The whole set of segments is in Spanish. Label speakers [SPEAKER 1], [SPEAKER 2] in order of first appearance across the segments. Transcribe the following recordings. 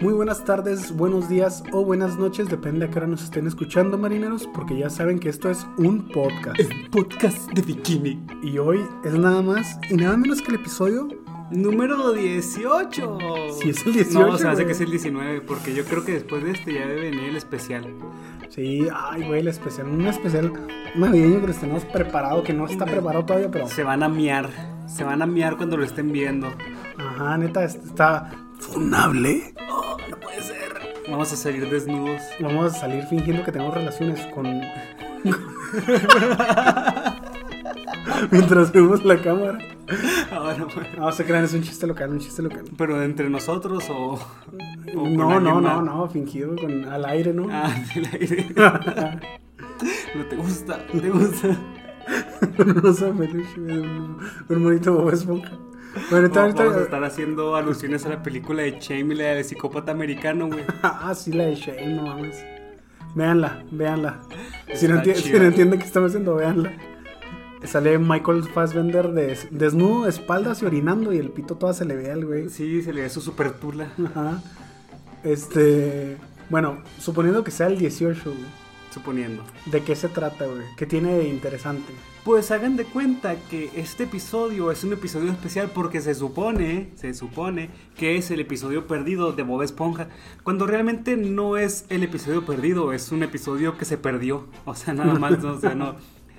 [SPEAKER 1] Muy buenas tardes, buenos días o buenas noches, depende a qué hora nos estén escuchando, marineros, porque ya saben que esto es un podcast.
[SPEAKER 2] El podcast de Bikini.
[SPEAKER 1] Y hoy es nada más y nada menos que el episodio.
[SPEAKER 2] Número 18.
[SPEAKER 1] Sí, es el 18.
[SPEAKER 2] No, se hace
[SPEAKER 1] güey.
[SPEAKER 2] que es el 19, porque yo creo que después de este ya debe venir el especial.
[SPEAKER 1] Sí, ay, güey, el especial, un especial navideño que les tenemos preparado, que no está preparado todavía, pero.
[SPEAKER 2] Se van a miar. Se van a miar cuando lo estén viendo.
[SPEAKER 1] Ajá, neta, est- está funable.
[SPEAKER 2] Vamos a salir desnudos.
[SPEAKER 1] Vamos a salir fingiendo que tenemos relaciones con. Mientras vemos la cámara.
[SPEAKER 2] Ahora, bueno.
[SPEAKER 1] No, se crean, es un chiste local, un chiste local.
[SPEAKER 2] Pero entre nosotros o.
[SPEAKER 1] No, no, no, no, fingido con al aire, ¿no?
[SPEAKER 2] Ah, del aire. No te gusta, no te gusta.
[SPEAKER 1] un oso de peluche, un, un monito Bob Esponja. Bueno, ahorita,
[SPEAKER 2] Vamos a estar haciendo alusiones a la película de Shame y la de psicópata americano, güey.
[SPEAKER 1] Ah, sí, la de Shane, no mames. Véanla, véanla. Si no, si no entienden qué estamos haciendo, véanla. Sale Michael Fassbender des- desnudo, de espaldas y orinando y el pito toda se le ve al güey.
[SPEAKER 2] Sí, se le ve su super tula.
[SPEAKER 1] Ajá. Este. Bueno, suponiendo que sea el 18, güey.
[SPEAKER 2] Suponiendo.
[SPEAKER 1] ¿De qué se trata, güey? ¿Qué tiene de interesante?
[SPEAKER 2] Pues hagan de cuenta que este episodio es un episodio especial porque se supone, se supone que es el episodio perdido de Bob Esponja, cuando realmente no es el episodio perdido, es un episodio que se perdió. O sea, nada más, o sea, no.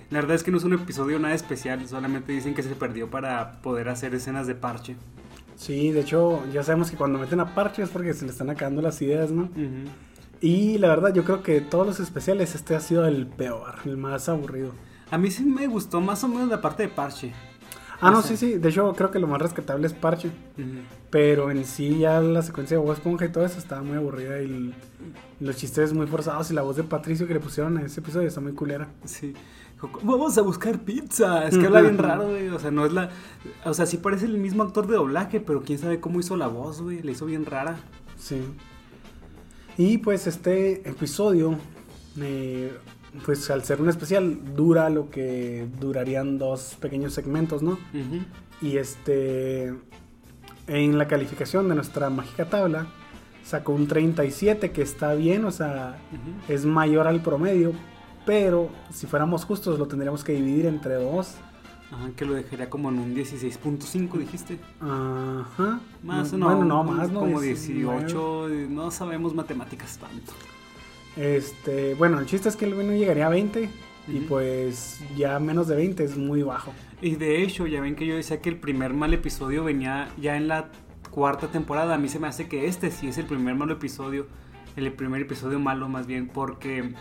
[SPEAKER 2] La verdad es que no es un episodio nada especial, solamente dicen que se perdió para poder hacer escenas de parche.
[SPEAKER 1] Sí, de hecho, ya sabemos que cuando meten a Parche es porque se le están acabando las ideas, ¿no? Y la verdad, yo creo que de todos los especiales, este ha sido el peor, el más aburrido.
[SPEAKER 2] A mí sí me gustó más o menos la parte de parche.
[SPEAKER 1] Ah,
[SPEAKER 2] O
[SPEAKER 1] no,
[SPEAKER 2] sea-
[SPEAKER 1] sí, sí. De hecho, creo que lo más rescatable es Parche. Pero en sí, ya la secuencia de Bob Esponja y todo eso estaba muy aburrida. Y el- los chistes muy forzados. Y la voz de Patricio que le pusieron en ese episodio está muy culera.
[SPEAKER 2] Sí. Vamos a buscar pizza. Es que habla bien raro, güey. O sea, no es la. O sea, sí parece el mismo actor de doblaje, pero quién sabe cómo hizo la voz, güey. Le hizo bien rara.
[SPEAKER 1] Sí. Y pues este episodio, eh, pues al ser un especial, dura lo que durarían dos pequeños segmentos, ¿no?
[SPEAKER 2] Ujú.
[SPEAKER 1] Y este, en la calificación de nuestra mágica tabla, sacó un 37, que está bien, o sea, es mayor al promedio, pero si fuéramos justos lo tendríamos que dividir entre dos.
[SPEAKER 2] Ajá, que lo dejaría como en un 16.5, dijiste.
[SPEAKER 1] Ajá.
[SPEAKER 2] Más o
[SPEAKER 1] Mm,
[SPEAKER 2] no.
[SPEAKER 1] Bueno, no, más, ¿no?
[SPEAKER 2] Como
[SPEAKER 1] 19.
[SPEAKER 2] 18. No sabemos matemáticas tanto.
[SPEAKER 1] Este, bueno, el chiste es que el no llegaría a 20 y pues ya menos de 20 es muy bajo.
[SPEAKER 2] Y de hecho, ya ven que yo decía que el primer mal episodio venía ya en la cuarta temporada. A mí se me hace que este sí es el primer malo episodio. El primer episodio malo más bien. Porque,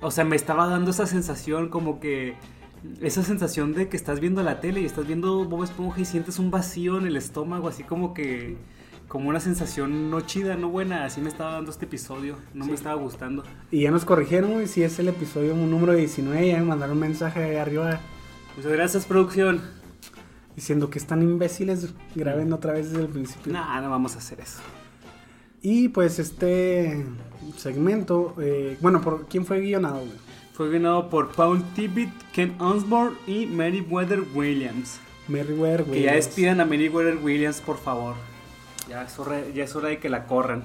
[SPEAKER 2] o sea, me estaba dando esa sensación como que... Esa sensación de que estás viendo la tele y estás viendo Bob Esponja y sientes un vacío en el estómago. Así como que... Como una sensación no chida, no buena. Así me estaba dando este episodio. No
[SPEAKER 1] Sí.
[SPEAKER 2] me estaba gustando.
[SPEAKER 1] Y ya nos corrigieron, y si es el episodio número 19, ya me mandaron un mensaje ahí arriba
[SPEAKER 2] Muchas gracias, producción.
[SPEAKER 1] diciendo que están imbéciles, graben otra vez desde el principio.
[SPEAKER 2] Nah, no vamos a hacer eso.
[SPEAKER 1] Y pues este segmento, eh, bueno, ¿por quién fue guionado? güey?
[SPEAKER 2] Fue ganado por Paul Tibbett, Ken Osborne y Meriwether Williams.
[SPEAKER 1] Merriweather,
[SPEAKER 2] Que
[SPEAKER 1] güey.
[SPEAKER 2] ya despidan a Meriwether Williams, por favor. Ya es, hora, ya es hora de que la corran.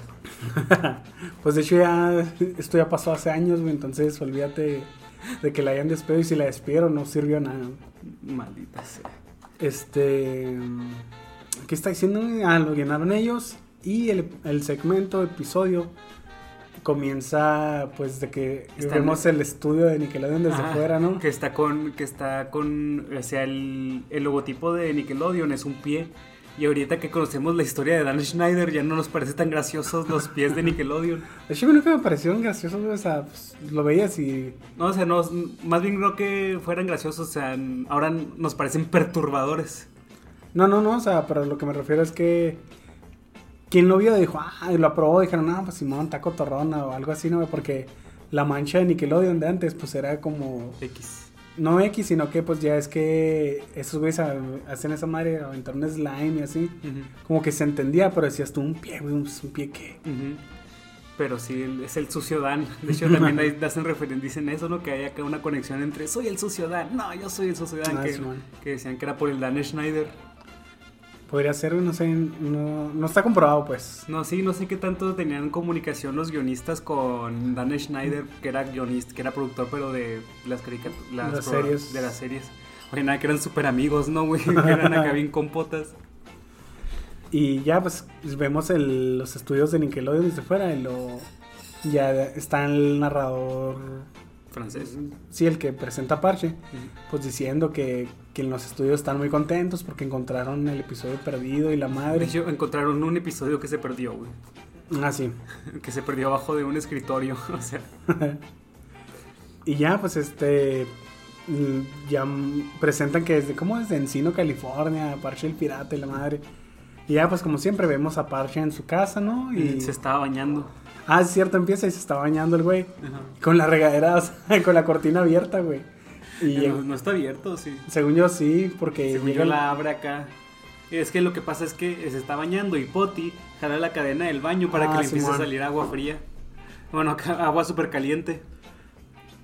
[SPEAKER 1] Pues de hecho ya esto ya pasó hace años, güey, entonces olvídate de que la hayan despedido y si la despidieron no sirvió nada.
[SPEAKER 2] Maldita sea.
[SPEAKER 1] Este. ¿Qué está diciendo? Ah, lo llenaron ellos. Y el, el segmento, episodio, comienza pues de que
[SPEAKER 2] Está
[SPEAKER 1] vemos
[SPEAKER 2] en-
[SPEAKER 1] el estudio de Nickelodeon desde
[SPEAKER 2] Ajá,
[SPEAKER 1] fuera, ¿no?
[SPEAKER 2] Que está con, que está con, o sea, el, el logotipo de Nickelodeon es un pie. Y ahorita que conocemos la historia de Dan Schneider, ya no nos parece tan graciosos los pies de Nickelodeon.
[SPEAKER 1] De hecho, nunca me parecieron graciosos, o sea, pues, lo veías y...
[SPEAKER 2] No, o sea, no, más bien no que fueran graciosos, o sea, ahora nos parecen perturbadores.
[SPEAKER 1] No, no, no, o sea, pero lo que me refiero es que... Quien lo vio dijo, ah, y lo aprobó, dijeron, no, pues Simón, taco torrona o algo así, ¿no? Porque la mancha de Nickelodeon de antes, pues era como...
[SPEAKER 2] X.
[SPEAKER 1] No X, sino que pues ya es que esos güeyes hacen esa madre, aventar un slime y así. Como que se entendía, pero decías tú, un pie, güey, un, un pie qué.
[SPEAKER 2] Ujú. Pero sí, es el sucio Dan. De hecho, también hacen referencia, dicen eso, ¿no? Que hay acá una conexión entre soy el sucio Dan. No, yo soy el sucio Dan.
[SPEAKER 1] Ah,
[SPEAKER 2] que,
[SPEAKER 1] sí,
[SPEAKER 2] que decían que era por el Dan Schneider.
[SPEAKER 1] Podría ser, no sé, no, no está comprobado, pues.
[SPEAKER 2] No, sí, no sé qué tanto tenían comunicación los guionistas con Dan Schneider, que era guionista, que era productor, pero de las caricaturas, las,
[SPEAKER 1] Las
[SPEAKER 2] pro-
[SPEAKER 1] series.
[SPEAKER 2] De las series. Oye, nada, que eran súper amigos, ¿no, güey? Que eran acá bien compotas.
[SPEAKER 1] Y ya, pues, vemos el- los estudios de Nickelodeon desde fuera y lo... Ya está el narrador...
[SPEAKER 2] Francés.
[SPEAKER 1] Sí, el que presenta Parche, pues diciendo que, que en los estudios están muy contentos porque encontraron el episodio perdido y la madre.
[SPEAKER 2] encontraron un episodio que se perdió, güey.
[SPEAKER 1] Ah, sí.
[SPEAKER 2] Que se perdió abajo de un escritorio. O sea,
[SPEAKER 1] y ya, pues este. mm, Ya presentan que desde. ¿Cómo desde Encino, California? Parche el pirata y la madre. Y ya, pues como siempre, vemos a Parche en su casa, ¿no? Y.
[SPEAKER 2] se estaba bañando.
[SPEAKER 1] Ah, es cierto, empieza y se está bañando el güey. Con la regadera, o sea, con la cortina abierta, güey. Y
[SPEAKER 2] no, no está abierto, sí.
[SPEAKER 1] según yo sí, porque.
[SPEAKER 2] Según
[SPEAKER 1] llega
[SPEAKER 2] yo la abre acá. Es que lo que pasa es que se está bañando y Poti jala la cadena del baño para
[SPEAKER 1] Ah,
[SPEAKER 2] que le empiece a salir agua fría. Bueno, agua súper caliente.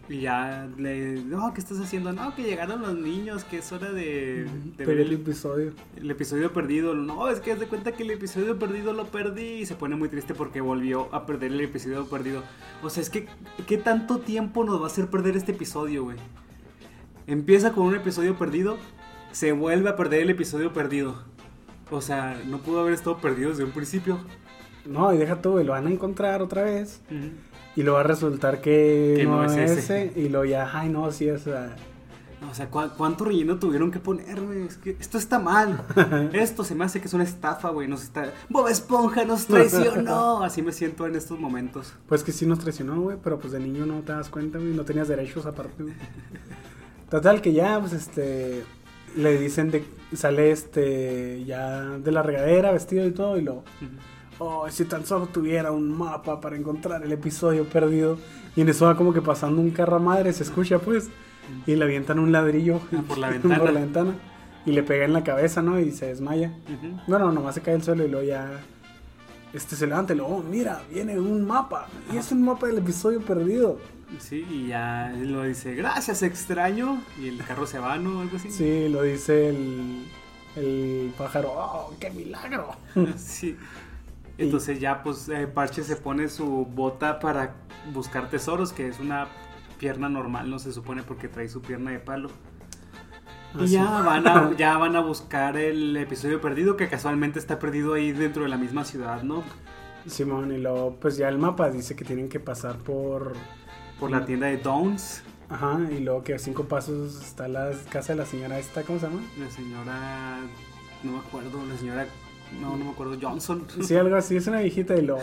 [SPEAKER 2] Y ya le. No, ¿qué estás haciendo? No, que llegaron los niños, que es hora de, de
[SPEAKER 1] Ver el episodio.
[SPEAKER 2] el episodio perdido. No, es que haz de cuenta que el episodio perdido lo perdí. Y se pone muy triste porque volvió a perder el episodio perdido. O sea, es que, ¿qué tanto tiempo nos va a hacer perder este episodio, güey? Empieza con un episodio perdido, se vuelve a perder el episodio perdido. O sea, no pudo haber estado perdido desde un principio.
[SPEAKER 1] No, y deja güey, lo van a encontrar otra vez. Y lo va a resultar que,
[SPEAKER 2] Que
[SPEAKER 1] no,
[SPEAKER 2] no es
[SPEAKER 1] es
[SPEAKER 2] ese.
[SPEAKER 1] ese. Y lo ya, ay, no, sí, o sea.
[SPEAKER 2] O sea, ¿cu- ¿cuánto relleno tuvieron que poner, güey? Es que esto está mal. Esto se me hace que es una estafa, güey. Nos está... Bob Esponja nos traicionó. Así me siento en estos momentos.
[SPEAKER 1] Pues que sí nos traicionó, güey, pero pues de niño no te das cuenta, güey, no tenías derechos aparte, güey. Total, que ya, pues este. Le dicen de. Sale este. Ya de la regadera, vestido y todo, y lo. Oh, si tan solo tuviera un mapa para encontrar el episodio perdido. Y en eso va como que pasando un carro a madre, se escucha, pues. Y le avientan un ladrillo
[SPEAKER 2] Ah, por la ventana.
[SPEAKER 1] por la ventana. Y le pega en la cabeza, ¿no? Y se desmaya. Bueno, nomás se cae el suelo y luego ya. Este se levanta y luego, oh, mira, viene un mapa. Y es un mapa del episodio perdido.
[SPEAKER 2] Sí, y ya lo dice, gracias, extraño. Y el carro se va, ¿no? Algo así.
[SPEAKER 1] Sí, lo dice el, el pájaro. ¡Oh, qué milagro!
[SPEAKER 2] Sí. Entonces ya pues eh, Parche se pone su bota para buscar tesoros, que es una pierna normal, no se supone porque trae su pierna de palo. Y
[SPEAKER 1] Así.
[SPEAKER 2] ya van, a, ya van a buscar el episodio perdido, que casualmente está perdido ahí dentro de la misma ciudad, ¿no?
[SPEAKER 1] Simón, y luego, pues ya el mapa dice que tienen que pasar por.
[SPEAKER 2] Por la tienda de Downs,
[SPEAKER 1] Ajá, y luego que a cinco pasos está la casa de la señora esta, ¿cómo se llama?
[SPEAKER 2] la señora, no me acuerdo, la señora, no, no me acuerdo, Johnson.
[SPEAKER 1] Sí, algo así, es una viejita y luego.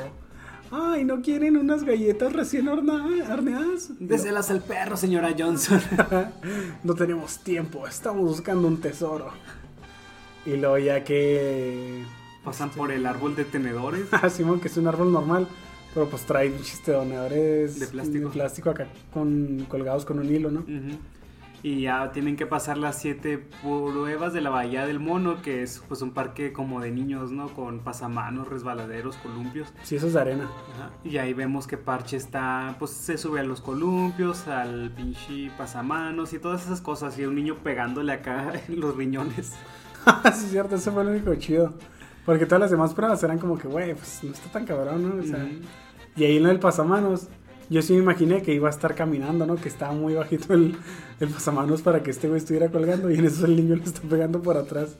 [SPEAKER 1] Ay, ¿no quieren unas galletas recién horneadas?
[SPEAKER 2] Déselas al perro, señora Johnson.
[SPEAKER 1] no tenemos tiempo, estamos buscando un tesoro. Y luego ya que...
[SPEAKER 2] Pasan por el árbol de tenedores.
[SPEAKER 1] Ah, Simón, que es un árbol normal, pero pues trae chistedonadores
[SPEAKER 2] De plástico.
[SPEAKER 1] plástico acá con, colgados con un hilo, ¿no?
[SPEAKER 2] Ujú. Y ya tienen que pasar las siete pruebas de la Bahía del Mono, que es pues un parque como de niños, ¿no? Con pasamanos, resbaladeros, columpios.
[SPEAKER 1] Sí, eso es de arena.
[SPEAKER 2] Ajá. Y ahí vemos que Parche está, pues se sube a los columpios, al pinche pasamanos y todas esas cosas. Y un niño pegándole acá en los riñones.
[SPEAKER 1] sí, es cierto, eso fue lo único chido. Porque todas las demás pruebas eran como que, güey, pues no está tan cabrón, ¿no? O sea,
[SPEAKER 2] Ujú.
[SPEAKER 1] Y ahí en el pasamanos, yo sí me imaginé que iba a estar caminando, ¿no? Que estaba muy bajito el, el pasamanos para que este güey estuviera colgando y en eso el niño le está pegando por atrás.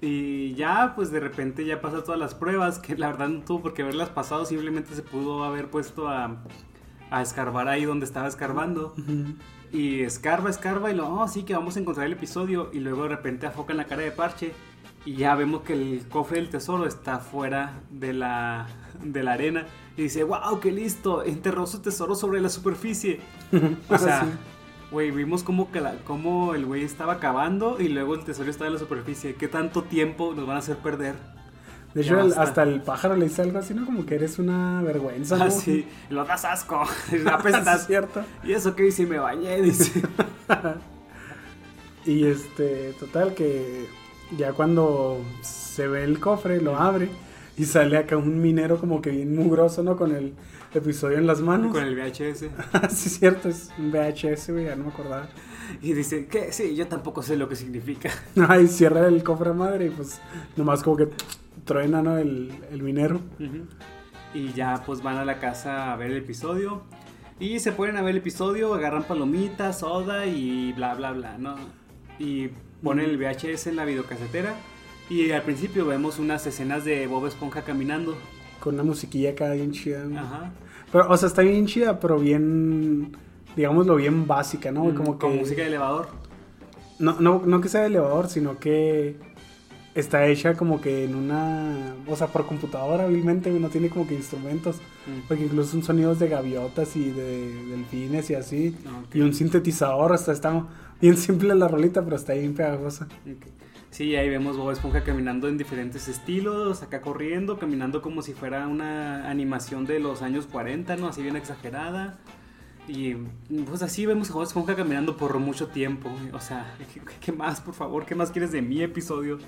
[SPEAKER 2] Y ya, pues de repente ya pasa todas las pruebas, que la verdad no tuvo por qué haberlas pasado, simplemente se pudo haber puesto a, a escarbar ahí donde estaba escarbando. Y escarba, escarba y luego, oh, sí, que vamos a encontrar el episodio. Y luego de repente afocan la cara de Parche y ya vemos que el cofre del tesoro está fuera de la, de la arena. Y dice, wow, qué listo, enterró su tesoro sobre la superficie. O
[SPEAKER 1] Ah,
[SPEAKER 2] sea,
[SPEAKER 1] sí.
[SPEAKER 2] güey, vimos cómo, cómo el güey estaba cavando y luego el tesoro estaba en la superficie. ¿Qué tanto tiempo nos van a hacer perder?
[SPEAKER 1] De hecho, el- hasta el pájaro le dice algo así, ¿no? Como que eres una vergüenza, ¿no?
[SPEAKER 2] Así, lo das asco, apestas.
[SPEAKER 1] es cierto.
[SPEAKER 2] y eso que hice, me bañé, dice.
[SPEAKER 1] Y este, total, que ya cuando se ve el cofre, lo abre y sale acá un minero como que bien mugroso, ¿no? Con el episodio en las manos.
[SPEAKER 2] Con el VHS.
[SPEAKER 1] sí, es cierto, es un VHS, güey, ya no me acordaba.
[SPEAKER 2] Y dice, que sí, yo tampoco sé lo que significa.
[SPEAKER 1] Ay, cierra el cofre madre y pues nomás como que truena, ¿no? El, el minero.
[SPEAKER 2] Ujú. Y ya pues van a la casa a ver el episodio. Y se ponen a ver el episodio, agarran palomitas, soda y bla, bla, bla, ¿no? Y ponen el VHS en la videocasetera. Y al principio vemos unas escenas de Bob Esponja caminando.
[SPEAKER 1] Con una musiquilla acá bien chida. güey.
[SPEAKER 2] Ajá.
[SPEAKER 1] Pero, o sea, está bien chida, pero bien, digámoslo, bien básica, ¿no? güey? Como que...
[SPEAKER 2] Con música de elevador.
[SPEAKER 1] No, no, no que sea de elevador, sino que está hecha como que en una... O sea, por computadora, güey, no tiene como que instrumentos.
[SPEAKER 2] Mm.
[SPEAKER 1] Porque incluso son sonidos de gaviotas y de delfines y así.
[SPEAKER 2] Ah, ok.
[SPEAKER 1] Y un sintetizador, hasta está bien simple la rolita, pero está bien pegajosa.
[SPEAKER 2] Ok. Sí, ahí vemos Bob Esponja caminando en diferentes estilos, acá corriendo, caminando como si fuera una animación de los años 40, ¿no? Así bien exagerada. Y pues así vemos a Bob Esponja caminando por mucho tiempo. O sea, ¿qué, qué más, por favor? ¿Qué más quieres de mi episodio?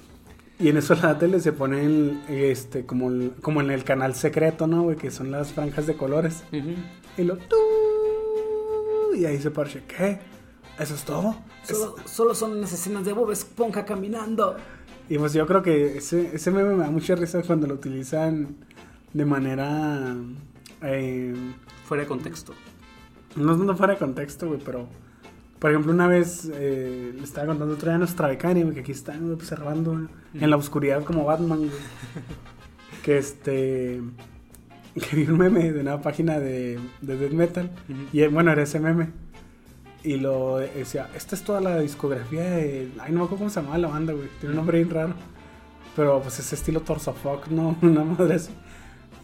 [SPEAKER 1] Y en eso la tele se ponen este, como, el- como en el canal secreto, ¿no? güey? Que son las franjas de colores. Y lo... tú, Y ahí se parche. ¿Qué? ¿Eso es todo?
[SPEAKER 2] Solo, solo son las escenas de Bob Esponja caminando.
[SPEAKER 1] Y pues yo creo que ese, ese meme me da mucha risa cuando lo utilizan de manera... eh,
[SPEAKER 2] Fuera de contexto.
[SPEAKER 1] no, no fuera de contexto, güey, pero... Por ejemplo, una vez eh, le estaba contando otra vez a nuestra becaria, güey, que aquí está güey, observando güey, en la oscuridad como Batman, güey. que este... Que vi un meme de una página de, de Death Metal. Y eh, bueno, era ese meme. Y lo decía, esta es toda la discografía de... Ay, no me acuerdo cómo se llamaba la banda, güey. Tiene un nombre bien raro. Pero pues ese estilo Torsofuck, ¿no? Una madre así.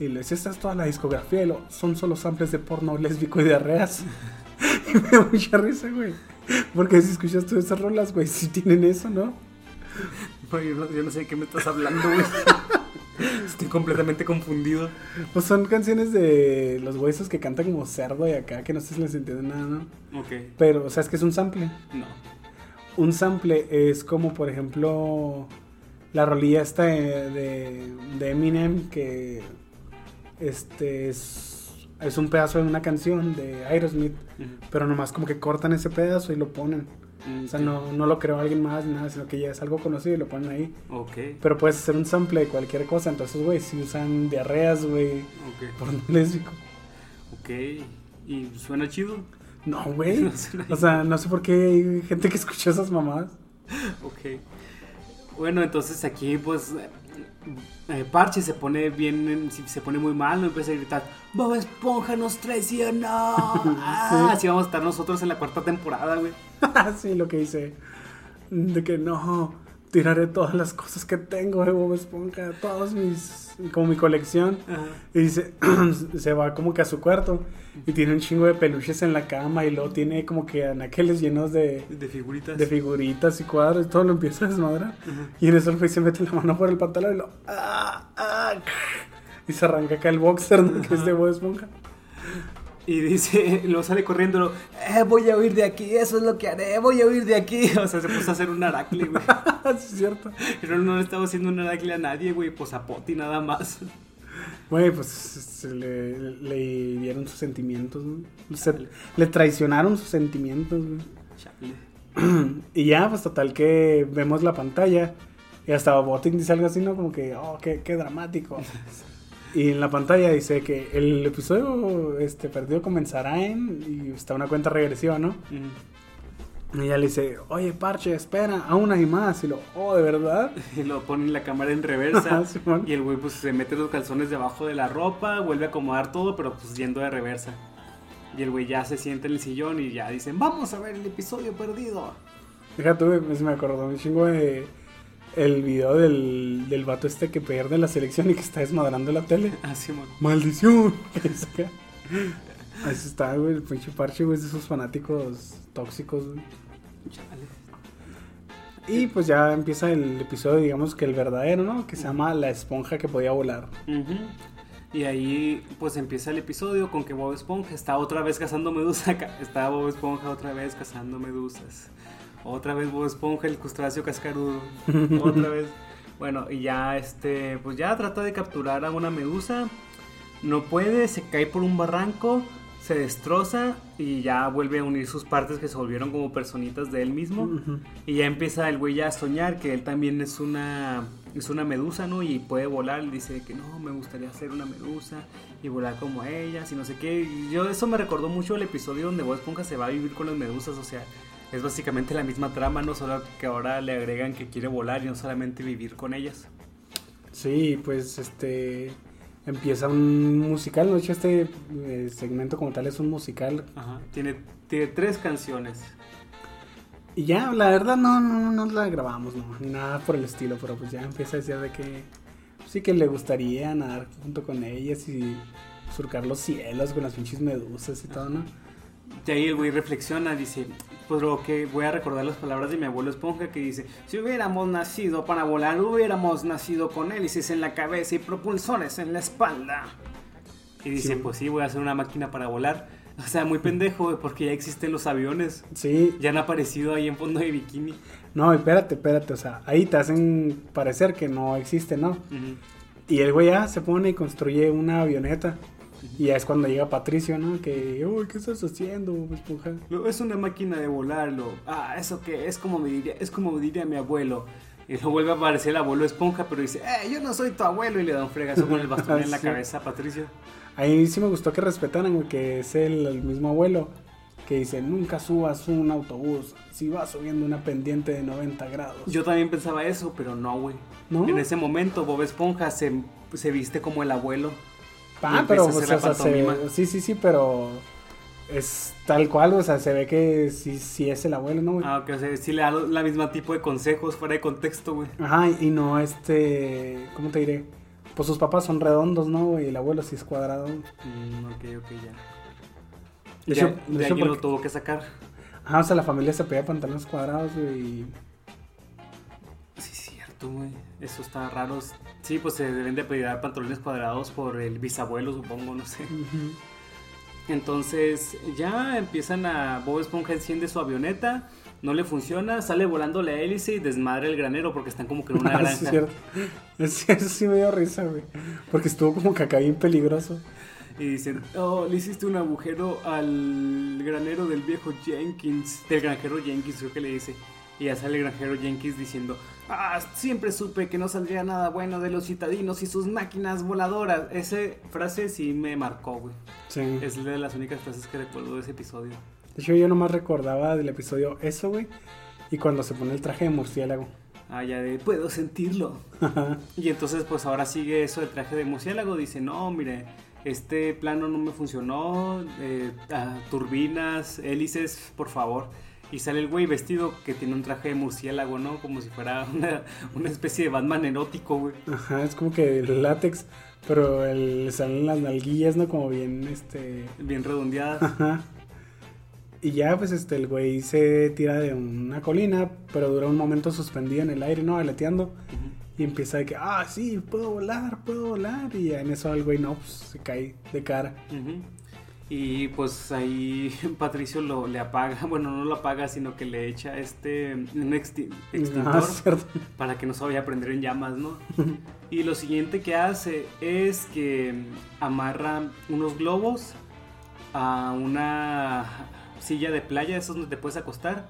[SPEAKER 1] Y le decía, esta es toda la discografía. Y lo, son solo samples de porno lésbico y diarreas. y me da mucha risa, güey. Porque si escuchas todas esas rolas, güey, sí tienen eso, ¿no?
[SPEAKER 2] Yo no, yo no sé de qué me estás hablando, güey. Estoy completamente confundido.
[SPEAKER 1] Pues son canciones de los huesos que cantan como cerdo y acá, que no sé si les entiende nada, ¿no?
[SPEAKER 2] Ok,
[SPEAKER 1] Pero, o sea, es que es un sample.
[SPEAKER 2] no.
[SPEAKER 1] Un sample es como, por ejemplo, la rolilla esta de, de, de Eminem que este es, es un pedazo de una canción de Aerosmith, pero nomás como que cortan ese pedazo y lo ponen. O sea, no, no lo creó alguien más nada, sino que ya es algo conocido y lo ponen ahí.
[SPEAKER 2] Ok,
[SPEAKER 1] Pero puedes hacer un sample de cualquier cosa, entonces, güey, si usan diarreas, güey,
[SPEAKER 2] ok,
[SPEAKER 1] porno lésbico.
[SPEAKER 2] ok. ¿Y suena chido?
[SPEAKER 1] No, güey.
[SPEAKER 2] No
[SPEAKER 1] O sea, no sé por qué hay gente que escucha esas mamadas.
[SPEAKER 2] Ok. Bueno, entonces aquí pues eh, Parche se pone bien, se pone muy mal, no empieza a gritar, Bob Esponja nos traicionó. Ah, así vamos a estar nosotros en la cuarta temporada, güey.
[SPEAKER 1] sí, lo que dice. De que no, tiraré todas las cosas que tengo de Bob Esponja, todos mis. como mi colección. Y dice, se va como que a su cuarto y tiene un chingo de peluches en la cama y luego tiene como que anaqueles llenos de,
[SPEAKER 2] De figuritas.
[SPEAKER 1] de figuritas y cuadros y todo lo empieza a desmadrar. Y en eso el se mete la mano por el pantalón y lo. ¡ah! ¡ah! Y se arranca acá el boxer, ¿no? que es de Bob Esponja.
[SPEAKER 2] Y dice, lo sale corriendo, eh, voy a huir de aquí, eso es lo que haré, voy a huir de aquí. O sea, se puso a hacer un aracle, güey.
[SPEAKER 1] es cierto.
[SPEAKER 2] Pero no le estaba haciendo un aracle a nadie, güey, pues a Poti nada más.
[SPEAKER 1] Güey, pues se le, le dieron sus sentimientos, ¿no? Se- le traicionaron sus sentimientos, güey.
[SPEAKER 2] Chale.
[SPEAKER 1] Y ya, pues total que vemos la pantalla y hasta Boting dice algo así, ¿no? Como que, oh, qué, qué dramático. Y en la pantalla dice que el episodio este, perdido comenzará en... Y está una cuenta regresiva, ¿no?
[SPEAKER 2] Mm.
[SPEAKER 1] Y ella le dice, oye, Parche, espera, aún hay más. Y lo, oh, ¿de verdad?
[SPEAKER 2] Y lo pone la cámara en reversa. Y el güey pues se mete los calzones debajo de la ropa, vuelve a acomodar todo, pero pues yendo de reversa. Y el güey ya se sienta en el sillón y ya dicen, vamos a ver el episodio perdido.
[SPEAKER 1] Fíjate, güey, pues me acordó un chingo de el video del, del vato este que pierde la selección y que está desmadrando la tele.
[SPEAKER 2] Así, mon.
[SPEAKER 1] ¡Maldición! Que saca. Ahí está, güey, el pinche parche, güey, de esos fanáticos tóxicos, güey. Y pues ya empieza el episodio, digamos que el verdadero, ¿no? Que se llama La esponja que podía volar.
[SPEAKER 2] Y ahí pues empieza el episodio con que Bob Esponja está otra vez cazando medusas. Ca- Está Bob Esponja otra vez cazando medusas. Otra vez Bob Esponja, el crustáceo cascarudo. otra vez. Bueno, y ya este, pues ya trata de capturar a una medusa. No puede, se cae por un barranco. se destroza y ya vuelve a unir sus partes que se volvieron como personitas de él mismo.
[SPEAKER 1] Ujú.
[SPEAKER 2] Y ya empieza el güey ya a soñar que él también es una, es una medusa, ¿no? Y puede volar. Y dice que no, me gustaría ser una medusa y volar como ellas y no sé qué. Y yo eso me recordó mucho el episodio donde Bob Esponja se va a vivir con las medusas. O sea, es básicamente la misma trama, ¿no? Solo que ahora le agregan que quiere volar y no solamente vivir con ellas.
[SPEAKER 1] Sí, pues este empieza un musical, ¿no? De hecho, este eh, segmento como tal es un musical.
[SPEAKER 2] Ajá. Tiene, tiene tres canciones.
[SPEAKER 1] Y ya, la verdad, no, no, no la grabamos, no, ni nada por el estilo, pero pues ya empieza a decir de que sí que le gustaría nadar junto con ellas y surcar los cielos con las pinches medusas y todo, ¿no?
[SPEAKER 2] Y ahí el güey reflexiona, dice, pues lo que voy a recordar las palabras de mi abuelo Esponja que dice, si hubiéramos nacido para volar, hubiéramos nacido con hélices en la cabeza y propulsores en la espalda. Y dice,
[SPEAKER 1] Sí.
[SPEAKER 2] pues sí, voy a hacer una máquina para volar. O sea, muy pendejo, porque ya existen los aviones.
[SPEAKER 1] Sí,
[SPEAKER 2] Ya han aparecido ahí en fondo de bikini.
[SPEAKER 1] no, espérate, espérate, o sea, ahí te hacen parecer que no existe, ¿no? Y el güey ya se pone y construye una avioneta. Y ya es cuando llega Patricio, ¿no? Que, uy, ¿qué estás haciendo, esponja?
[SPEAKER 2] Es una máquina de volarlo. Ah, eso que es como me diría, es como diría mi abuelo. Y luego vuelve a aparecer el abuelo esponja, pero dice, eh, yo no soy tu abuelo. Y le da un fregazo con el bastón en la
[SPEAKER 1] Sí.
[SPEAKER 2] cabeza a Patricio.
[SPEAKER 1] Ahí sí me gustó que respetaran, güey, que es el, el mismo abuelo. Que dice, nunca subas un autobús si vas subiendo una pendiente de 90 grados.
[SPEAKER 2] Yo también pensaba eso, pero no, güey.
[SPEAKER 1] ¿No?
[SPEAKER 2] En ese momento Bob Esponja se, se viste como el abuelo.
[SPEAKER 1] Ah, pero, pues, o sea, se- sí, sí, sí, pero es tal cual, o sea, se ve que sí, sí es el abuelo, ¿no, güey?
[SPEAKER 2] Ah, ok, o sea, sí le da la misma tipo de consejos fuera de contexto, güey.
[SPEAKER 1] Ajá, y no este, ¿cómo te diré? Pues sus papás son redondos, ¿no, güey? Y el abuelo sí es cuadrado.
[SPEAKER 2] Mm, ok, ok, ya.
[SPEAKER 1] De hecho-
[SPEAKER 2] de
[SPEAKER 1] hecho,
[SPEAKER 2] lo tuvo que sacar.
[SPEAKER 1] Ajá, o sea, la familia se pedía pantalones cuadrados, güey. y-
[SPEAKER 2] Sí, es cierto, güey. Eso está raro. Sí, pues se deben de pedir pantalones cuadrados por el bisabuelo, supongo, no sé. Entonces ya empiezan a... Bob Esponja enciende su avioneta, no le funciona, sale volando la hélice y desmadra el granero porque están como que en una
[SPEAKER 1] Ah,
[SPEAKER 2] granja.
[SPEAKER 1] es cierto. Es- Eso sí me dio risa, güey. Porque estuvo como que acá bien peligroso.
[SPEAKER 2] Y dicen, oh, le hiciste un agujero al granero del viejo Jenkins. Del granjero Jenkins, creo que le dice. Y ya sale el granjero Jenkins diciendo, ah, siempre supe que no saldría nada bueno de los citadinos y sus máquinas voladoras. Esa frase sí me marcó, güey.
[SPEAKER 1] Sí.
[SPEAKER 2] Es de las únicas frases que recuerdo de ese episodio.
[SPEAKER 1] De hecho, yo nomás recordaba del episodio eso, güey. Y cuando se pone el traje de murciélago.
[SPEAKER 2] Ah, ya de, puedo sentirlo. Y entonces, pues ahora sigue eso del traje de murciélago. Dice, no, mire, este plano no me funcionó. eh, ah, turbinas, hélices, por favor. Y sale el güey vestido que tiene un traje de murciélago, ¿no? Como si fuera una, una especie de Batman erótico, güey.
[SPEAKER 1] Ajá, es como que el látex, pero el, salen las nalguillas, ¿no? Como bien, este...
[SPEAKER 2] Bien redondeada.
[SPEAKER 1] Ajá. Y ya, pues, este, el güey se tira de una colina, pero dura un momento suspendido en el aire, ¿no? Aleteando. Y empieza de que, ah, sí, puedo volar, puedo volar. Y en eso el güey, no, pues, se cae de cara.
[SPEAKER 2] Ujú. Y pues ahí Patricio lo, le apaga, bueno, no lo apaga, sino que le echa este un exti- extintor
[SPEAKER 1] es cierto.
[SPEAKER 2] para que no se vaya a prender en llamas, ¿no? y lo siguiente que hace es que amarra unos globos a una silla de playa, esos donde te puedes acostar.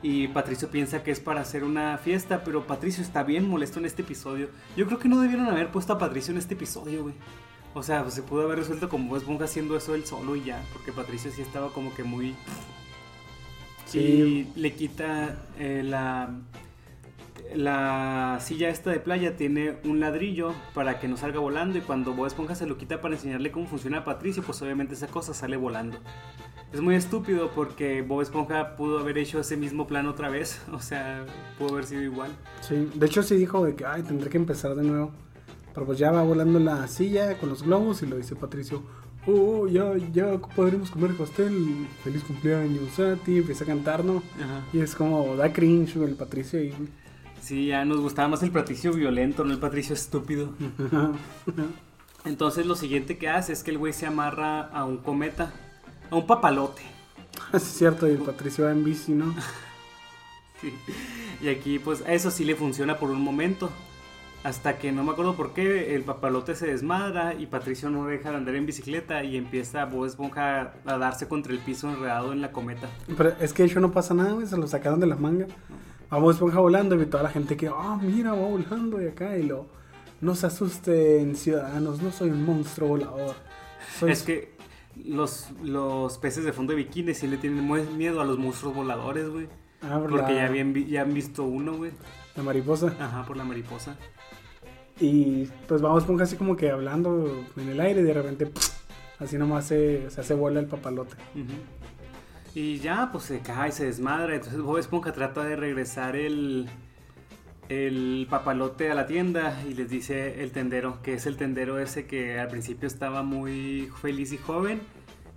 [SPEAKER 2] Y Patricio piensa que es para hacer una fiesta, pero Patricio está bien molesto en este episodio. Yo creo que no debieron haber puesto a Patricio en este episodio, güey. O sea, pues se pudo haber resuelto como Bob Esponja haciendo eso él solo y ya, porque Patricio sí estaba como que muy...
[SPEAKER 1] Sí.
[SPEAKER 2] Y le quita eh, la... La silla esta de playa tiene un ladrillo para que no salga volando y cuando Bob Esponja se lo quita para enseñarle cómo funciona a Patricio, pues obviamente esa cosa sale volando. Es muy estúpido porque Bob Esponja pudo haber hecho ese mismo plan otra vez, o sea, pudo haber sido igual.
[SPEAKER 1] Sí, de hecho sí dijo de que, ay, tendré que empezar de nuevo. Pero pues ya va volando la silla con los globos y lo dice Patricio, oh, ya, ya podremos comer pastel, feliz cumpleaños a ti, empieza a cantar, ¿no?
[SPEAKER 2] Ajá.
[SPEAKER 1] Y es como, da cringe el Patricio y...
[SPEAKER 2] Sí, ya nos gustaba más el Patricio violento, no el Patricio estúpido. Entonces lo siguiente que hace es que el güey se amarra a un cometa, a un papalote.
[SPEAKER 1] es cierto, y el Patricio va en bici, ¿no?
[SPEAKER 2] Sí. Y aquí pues a eso sí le funciona por un momento. Hasta que no me acuerdo por qué el papalote se desmadra y Patricio no deja de andar en bicicleta y empieza Bob Esponja a darse contra el piso enredado en la cometa.
[SPEAKER 1] Pero es que de hecho no pasa nada, güey, se lo sacaron de la manga. Va Bob Esponja volando y toda la gente que, ah, mira, va volando y acá y lo... No se asusten, ciudadanos, no soy un monstruo volador. Soy
[SPEAKER 2] Es que los, los peces de fondo de bikini sí le tienen miedo a los monstruos voladores, güey.
[SPEAKER 1] Ah, por
[SPEAKER 2] Porque ya, habían ya han visto uno, güey.
[SPEAKER 1] la mariposa.
[SPEAKER 2] Ajá, por la mariposa.
[SPEAKER 1] Y pues vamos Esponja así como que hablando en el aire y de repente así nomás se, se hace bola el papalote.
[SPEAKER 2] Y ya, pues se cae, se desmadra. Entonces Bob Esponja trata de regresar el, el papalote a la tienda y les dice el tendero, que es el tendero ese que al principio estaba muy feliz y joven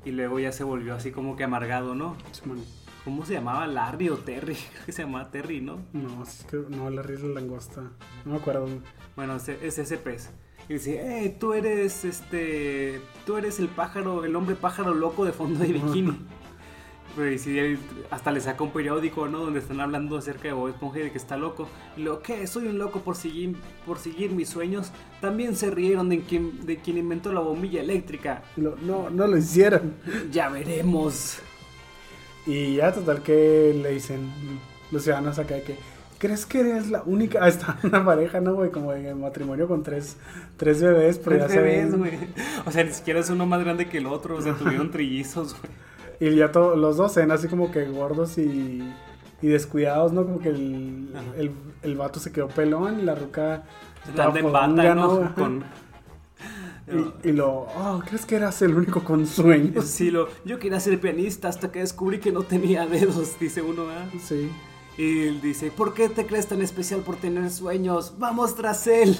[SPEAKER 2] y luego ya se volvió así como que amargado, ¿no?
[SPEAKER 1] Simón.
[SPEAKER 2] ¿Cómo se llamaba? Larry o Terry. Creo que se llamaba Terry, ¿no?
[SPEAKER 1] No, es que no, la risa la langosta. No me acuerdo.
[SPEAKER 2] Bueno, ese- es ese pez. Y dice, hey, tú eres este. Tú eres el pájaro, el hombre pájaro loco de fondo de bikini. Pero y sí, él hasta le saca un periódico, ¿no? Donde están hablando acerca de Bob Esponja y de que está loco. Y luego, ¿qué? Soy un loco por seguir, por seguir mis sueños. También se rieron de quien, de quien inventó la bombilla eléctrica.
[SPEAKER 1] Lo- no, no lo hicieron.
[SPEAKER 2] Ya veremos.
[SPEAKER 1] Y ya total que le dicen los ciudadanos acá de que ¿Crees que eres la única? Ah, está una pareja, ¿no, güey? Como de matrimonio con tres, tres bebés, pero ya
[SPEAKER 2] Tres
[SPEAKER 1] se
[SPEAKER 2] bebés, güey. O sea, ni siquiera es uno más grande que el otro. O sea, tuvieron trillizos, güey.
[SPEAKER 1] Y ya todos los dos se ven así como que gordos y, y descuidados, ¿no? Como que el, el, el vato se quedó pelón y la ruca
[SPEAKER 2] en
[SPEAKER 1] fodonga,
[SPEAKER 2] bata, ¿no? Con...
[SPEAKER 1] Y, y lo, oh, ¿crees que eras el único con sueños?
[SPEAKER 2] Sí, lo, yo quería ser pianista hasta que descubrí que no tenía dedos, dice uno, ¿verdad?
[SPEAKER 1] Sí.
[SPEAKER 2] Y él dice, ¿por qué te crees tan especial por tener sueños? ¡Vamos tras él!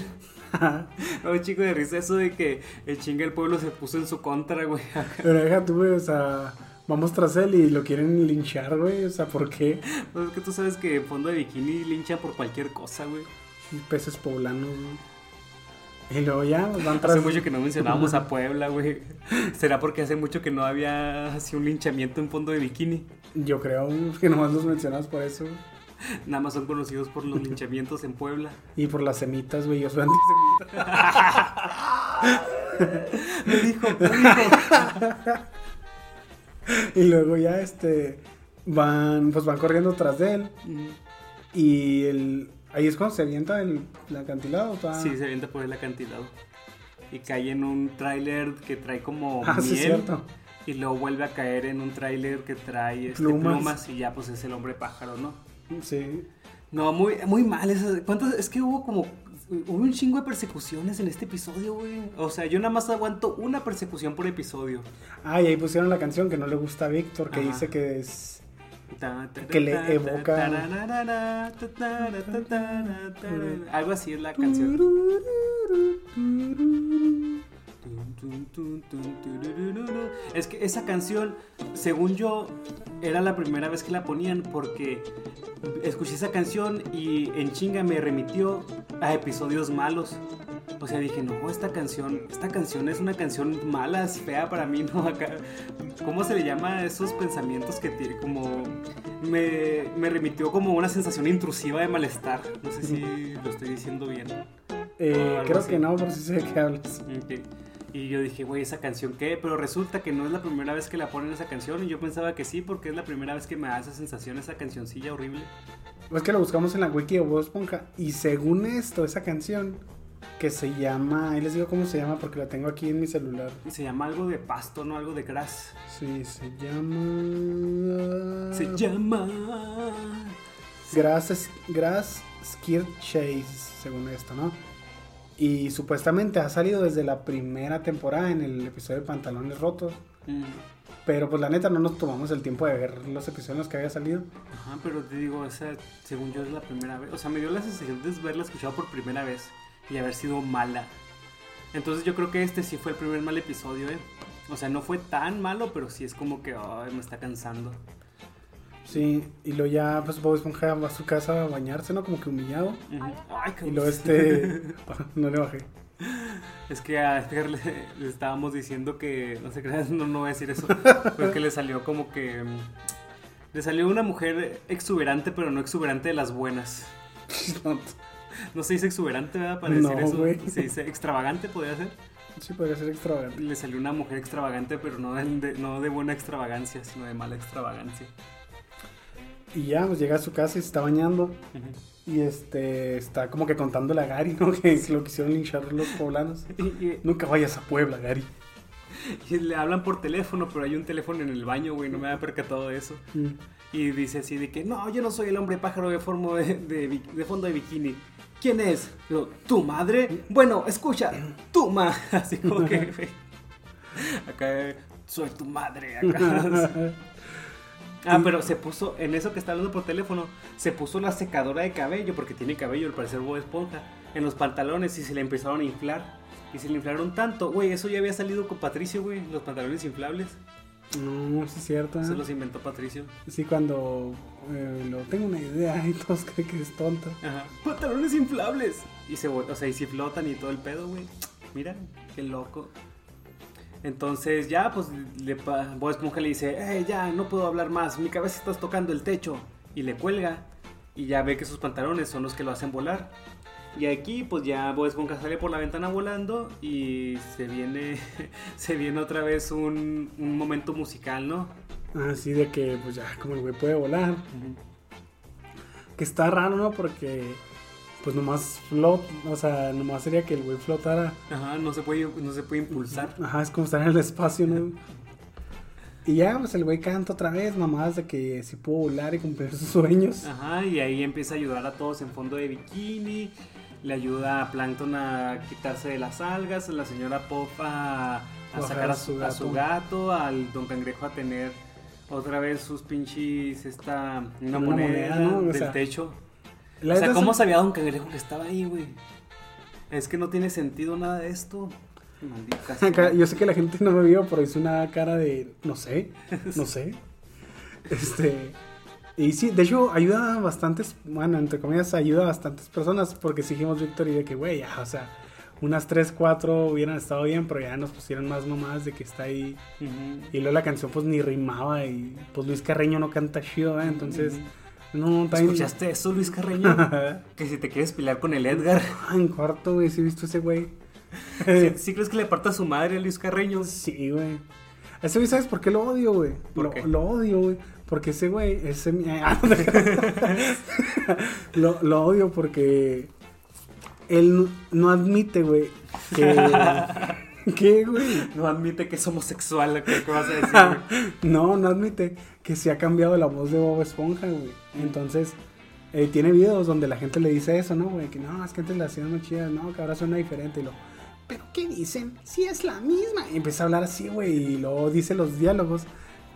[SPEAKER 2] Un chico de risa eso de que el chinga del pueblo se puso en su contra, güey.
[SPEAKER 1] Pero deja tú, güey, o sea, vamos tras él y lo quieren linchar, güey. O sea, ¿por qué?
[SPEAKER 2] Pues es que tú sabes que en fondo de bikini linchan por cualquier cosa, güey.
[SPEAKER 1] Peces poblanos, güey. Y luego ya pues, van tras
[SPEAKER 2] Hace mucho que no mencionábamos a Puebla, güey. ¿Será porque hace mucho que no había así un linchamiento en fondo de bikini?
[SPEAKER 1] Yo creo que nomás los mencionas por eso.
[SPEAKER 2] Nada más son conocidos por los linchamientos en Puebla.
[SPEAKER 1] Y por las semitas, güey. Yo soy antisemita.
[SPEAKER 2] Me dijo, me dijo.
[SPEAKER 1] Y luego ya, este, van, pues van corriendo tras de él. Y el, ahí es cuando se avienta el, el acantilado. toda-
[SPEAKER 2] Sí, se avienta por el acantilado. Y cae en un tráiler que trae como
[SPEAKER 1] Ah, sí,
[SPEAKER 2] miel.
[SPEAKER 1] cierto.
[SPEAKER 2] Y luego vuelve a caer en un tráiler que trae este,
[SPEAKER 1] Plumas.
[SPEAKER 2] plumas. y ya pues es el hombre pájaro, ¿no?
[SPEAKER 1] Sí.
[SPEAKER 2] No, muy, muy mal. Eso. ¿Cuántos? Es que hubo como... Hubo un chingo de persecuciones en este episodio, güey. O sea, yo nada más aguanto una persecución por episodio.
[SPEAKER 1] Ah, y ahí pusieron la canción que no le gusta a Víctor, que
[SPEAKER 2] Ajá.
[SPEAKER 1] dice que es... Que le evoca-.
[SPEAKER 2] Algo así es la canción. Es que esa canción, según yo, era la primera vez que la ponían porque escuché esa canción y en chinga me remitió a episodios malos. O sea, dije, no, esta canción, esta canción es una canción mala, es fea para mí, ¿no? Acá, ¿cómo se le llama a esos pensamientos que tiene? Como, me, me remitió como una sensación intrusiva de malestar. No sé si lo estoy diciendo bien.
[SPEAKER 1] Eh, creo
[SPEAKER 2] así.
[SPEAKER 1] que no, pero sí sé de qué hablas.
[SPEAKER 2] Ok. Y yo dije, güey, ¿esa canción qué? Pero resulta que no es la primera vez que la ponen esa canción. Y yo pensaba que sí, porque es la primera vez que me da esa sensación, esa cancioncilla horrible.
[SPEAKER 1] Es que lo buscamos en la wiki de Bob Esponja. Y según esto, esa canción que se llama... Ahí les digo cómo se llama porque la tengo aquí en mi celular.
[SPEAKER 2] Se llama algo de pasto, ¿no? Algo de grass.
[SPEAKER 1] Sí, se llama...
[SPEAKER 2] Se llama...
[SPEAKER 1] Grass, Grass Skirt Chase, según esto, ¿no? Y supuestamente ha salido desde la primera temporada en el episodio de Pantalones Rotos.
[SPEAKER 2] Mm,
[SPEAKER 1] Pero pues la neta no nos tomamos el tiempo de ver los episodios en los que había salido.
[SPEAKER 2] Ajá, pero te digo, esa, según yo, es la primera vez. O sea, me dio la sensación de verla escuchado por primera vez y haber sido mala. Entonces yo creo que este sí fue el primer mal episodio, ¿eh? O sea, no fue tan malo, pero sí es como que ay, me está cansando.
[SPEAKER 1] Sí, y luego ya pues Bob Esponja va a su casa a bañarse, ¿no? Como que humillado.
[SPEAKER 2] Ujú. Ay, qué
[SPEAKER 1] Y luego este... no le bajé.
[SPEAKER 2] Es que a Edgar le, le estábamos diciendo que, no sé, no, no voy a decir eso, pero que le salió como que... Le salió una mujer exuberante, pero no exuberante de las buenas. No se dice exuberante, ¿verdad? Para decir
[SPEAKER 1] No,
[SPEAKER 2] eso. Se dice extravagante, podría ser.
[SPEAKER 1] Sí, podría ser extravagante.
[SPEAKER 2] Le salió una mujer extravagante, pero no de, no de buena extravagancia, sino de mala extravagancia.
[SPEAKER 1] Y ya, pues llega a su casa y se está bañando. Y este, está como que contándole a Gary, ¿no? Que lo quisieron linchar los poblanos.
[SPEAKER 2] Y, y-
[SPEAKER 1] Nunca vayas a Puebla, Gary.
[SPEAKER 2] y le hablan por teléfono, pero hay un teléfono en el baño, güey. No me había percatado de eso.
[SPEAKER 1] Mm.
[SPEAKER 2] Y dice así de que, no, yo no soy el hombre pájaro de, forma de, de bi- de fondo de bikini. ¿Quién es? ¿Tu madre? Bueno, escucha, tu ma. Así como que, güey. Acá, soy tu madre. Acá. Ah, pero se puso, en eso que está hablando por teléfono, se puso la secadora de cabello, porque tiene cabello, al parecer Bob Esponja, en los pantalones y se le empezaron a inflar. Y se le inflaron tanto. Güey, eso ya había salido con Patricio, güey, los pantalones inflables.
[SPEAKER 1] No, sí es cierto. ¿eh?
[SPEAKER 2] Se los inventó Patricio.
[SPEAKER 1] Sí, cuando eh, lo tengo una idea y todos creen que es tonto.
[SPEAKER 2] Ajá. Pantalones inflables. Y se, o sea, y si flotan y todo el pedo, güey. Mira, qué loco. Entonces ya, pues, le, Bob Esponja le dice, eh, ya, no puedo hablar más, mi cabeza está tocando el techo. Y le cuelga. Y ya ve que sus pantalones son los que lo hacen volar. Y aquí, pues ya Bob Esponja sale por la ventana volando y se viene, se viene otra vez un, un momento musical, ¿no?
[SPEAKER 1] Así de que, pues ya, como el güey puede volar. Que está raro, ¿no? Porque, pues nomás flot, o sea, nomás sería que el güey flotara.
[SPEAKER 2] Ajá, no se puede, no se puede impulsar.
[SPEAKER 1] Ajá, es como estar en el espacio, ¿no? Y ya, pues el güey canta otra vez, nomás de que si pudo volar y cumplir sus sueños.
[SPEAKER 2] Ajá, y ahí empieza a ayudar a todos en fondo de bikini. Le ayuda a Plankton a quitarse de las algas, a la señora Pop a, sacar a su, a su gato, al Don Cangrejo a tener otra vez sus pinches, esta, una,
[SPEAKER 1] Una
[SPEAKER 2] moneda,
[SPEAKER 1] moneda, ¿no?
[SPEAKER 2] Del
[SPEAKER 1] sea,
[SPEAKER 2] techo.
[SPEAKER 1] La
[SPEAKER 2] o sea, ¿cómo
[SPEAKER 1] se-
[SPEAKER 2] sabía Don Cangrejo que estaba ahí, güey? Es que no tiene sentido nada de esto. Maldita
[SPEAKER 1] yo sé que la gente no me vio, pero hice una cara de no sé, no sé. Este. Y sí, de hecho, ayuda a bastantes, bueno, entre comillas, ayuda a bastantes personas, porque exigimos Víctor y de que, güey, ya, o sea, unas 3, 4 hubieran estado bien, pero ya nos pusieron más nomás de que está ahí. Y luego la canción, pues ni rimaba, y pues Luis Carreño no canta chido, ¿eh? Entonces, no, también.
[SPEAKER 2] ¿Escuchaste eso, Luis Carreño? que si te quieres pelear con el Edgar.
[SPEAKER 1] Ah, en cuarto, güey, sí, he visto ese güey.
[SPEAKER 2] ¿Sí, sí crees que le parta a su madre a Luis Carreño?
[SPEAKER 1] Sí, güey. Ese güey, ¿sabes por qué lo odio, güey?
[SPEAKER 2] ¿Por
[SPEAKER 1] Lo,
[SPEAKER 2] qué?
[SPEAKER 1] lo odio, güey. Porque ese güey, ese... ah, no te- lo, lo odio porque él no, admite, güey, que... ¿Qué, güey?
[SPEAKER 2] No admite que es homosexual, ¿qué, qué vas a decir, güey?
[SPEAKER 1] No, no admite que se ha cambiado la voz de Bob Esponja, güey. Entonces, eh, tiene videos donde la gente le dice eso, ¿no, güey? Que no, es que antes la hacían más chida, no, que ahora suena diferente. Y lo, ¿pero qué dicen? Si es la misma. Y empieza a hablar así, güey, y luego dice los diálogos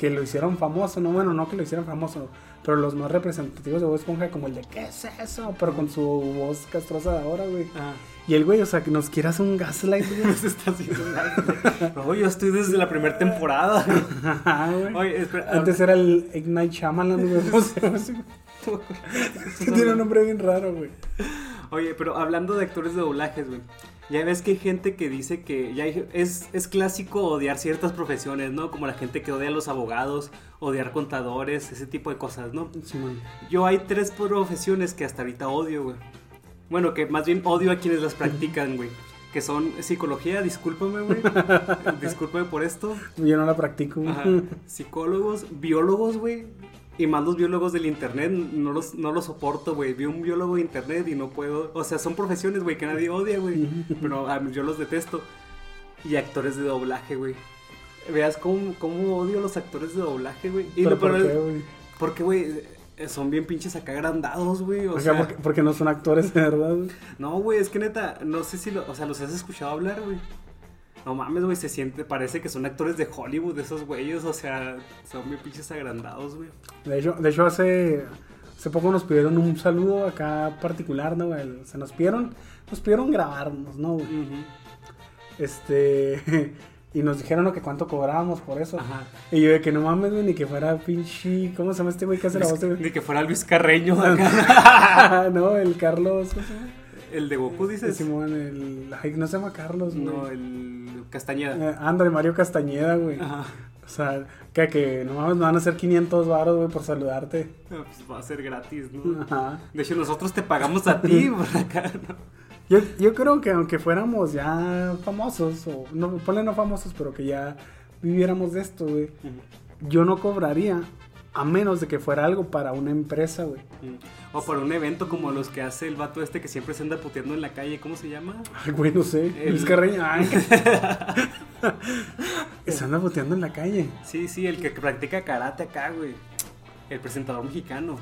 [SPEAKER 1] que lo hicieron famoso, ¿no? Bueno, no que lo hicieron famoso, pero los más representativos de Bob Esponja, como el de, ¿qué es eso? Pero con su voz castrosa de ahora, güey.
[SPEAKER 2] Ah,
[SPEAKER 1] Y el güey, o sea, que nos quiere hacer un gaslight, güey.
[SPEAKER 2] se está haciendo un No, yo estoy desde la primera temporada.
[SPEAKER 1] Ajá, güey.
[SPEAKER 2] Oye, espera.
[SPEAKER 1] Antes era el Ignite Shyamalan, güey. Tiene un nombre bien raro, güey.
[SPEAKER 2] Oye, pero hablando de actores de doblajes, güey. Ya ves que hay gente que dice que ya hay- es, es clásico odiar ciertas profesiones, ¿no? Como la gente que odia a los abogados, odiar contadores, ese tipo de cosas, ¿no?
[SPEAKER 1] Simón.
[SPEAKER 2] Yo hay tres profesiones que hasta ahorita odio, güey. Bueno, que más bien odio a quienes las practican, güey. Que son psicología, discúlpame, güey. discúlpame por esto.
[SPEAKER 1] Yo no la practico. güey.
[SPEAKER 2] Psicólogos, biólogos, güey. Y más los biólogos del internet, no los, no los soporto, güey. Vi un biólogo de internet y no puedo. O sea, son profesiones, güey, que nadie odia, güey. Pero ah, yo los detesto. Y actores de doblaje, güey. Veas cómo, cómo odio a los actores de doblaje, güey. Y
[SPEAKER 1] ¿Pero
[SPEAKER 2] lo
[SPEAKER 1] por
[SPEAKER 2] peor
[SPEAKER 1] qué,
[SPEAKER 2] es-
[SPEAKER 1] güey?
[SPEAKER 2] Porque, güey, eh, son bien pinches acá agrandados, güey. O sea,
[SPEAKER 1] porque, porque no son actores de verdad.
[SPEAKER 2] no, güey, es que neta, no sé si lo, o sea, los has escuchado hablar, güey. No mames, güey, se siente, parece que son actores de Hollywood, esos güeyes, o sea, son bien pinches agrandados, güey.
[SPEAKER 1] De hecho, de hecho hace, hace poco nos pidieron un saludo acá particular, ¿no? güey? O sea, nos pidieron, nos pidieron grabarnos, ¿no? güey? Este. Y nos dijeron ¿no? que cuánto cobrábamos por eso.
[SPEAKER 2] Ajá.
[SPEAKER 1] Y yo de que no mames, güey, ni que fuera pinche. ¿Cómo se llama este güey que hace la voz de.?
[SPEAKER 2] Ni que fuera Luis Carreño acá.
[SPEAKER 1] no, el Carlos. ¿Cómo se llama?
[SPEAKER 2] El de Goku, dices.
[SPEAKER 1] Simón, el. Ay, no se llama Carlos, güey.
[SPEAKER 2] No, el Castañeda.
[SPEAKER 1] Eh, ándale, Mario Castañeda, güey.
[SPEAKER 2] Ajá.
[SPEAKER 1] O sea, que, que no mames, me van a hacer 500 baros, güey, por saludarte.
[SPEAKER 2] Ah, Pues va a ser gratis, ¿no? De hecho, nosotros te pagamos a ti por acá, ¿no?
[SPEAKER 1] Yo, yo creo que aunque fuéramos ya famosos, o no, ponle no famosos, pero que ya viviéramos de esto, güey, yo no cobraría a menos de que fuera algo para una empresa, güey.
[SPEAKER 2] O por un evento como los que hace el vato este que siempre se anda puteando en la calle, ¿cómo se llama?
[SPEAKER 1] Ay, güey, no sé.
[SPEAKER 2] El-
[SPEAKER 1] Luis Carreño. Ay, que- se anda boteando en la calle.
[SPEAKER 2] Sí, sí, el que practica karate acá, güey. El presentador mexicano.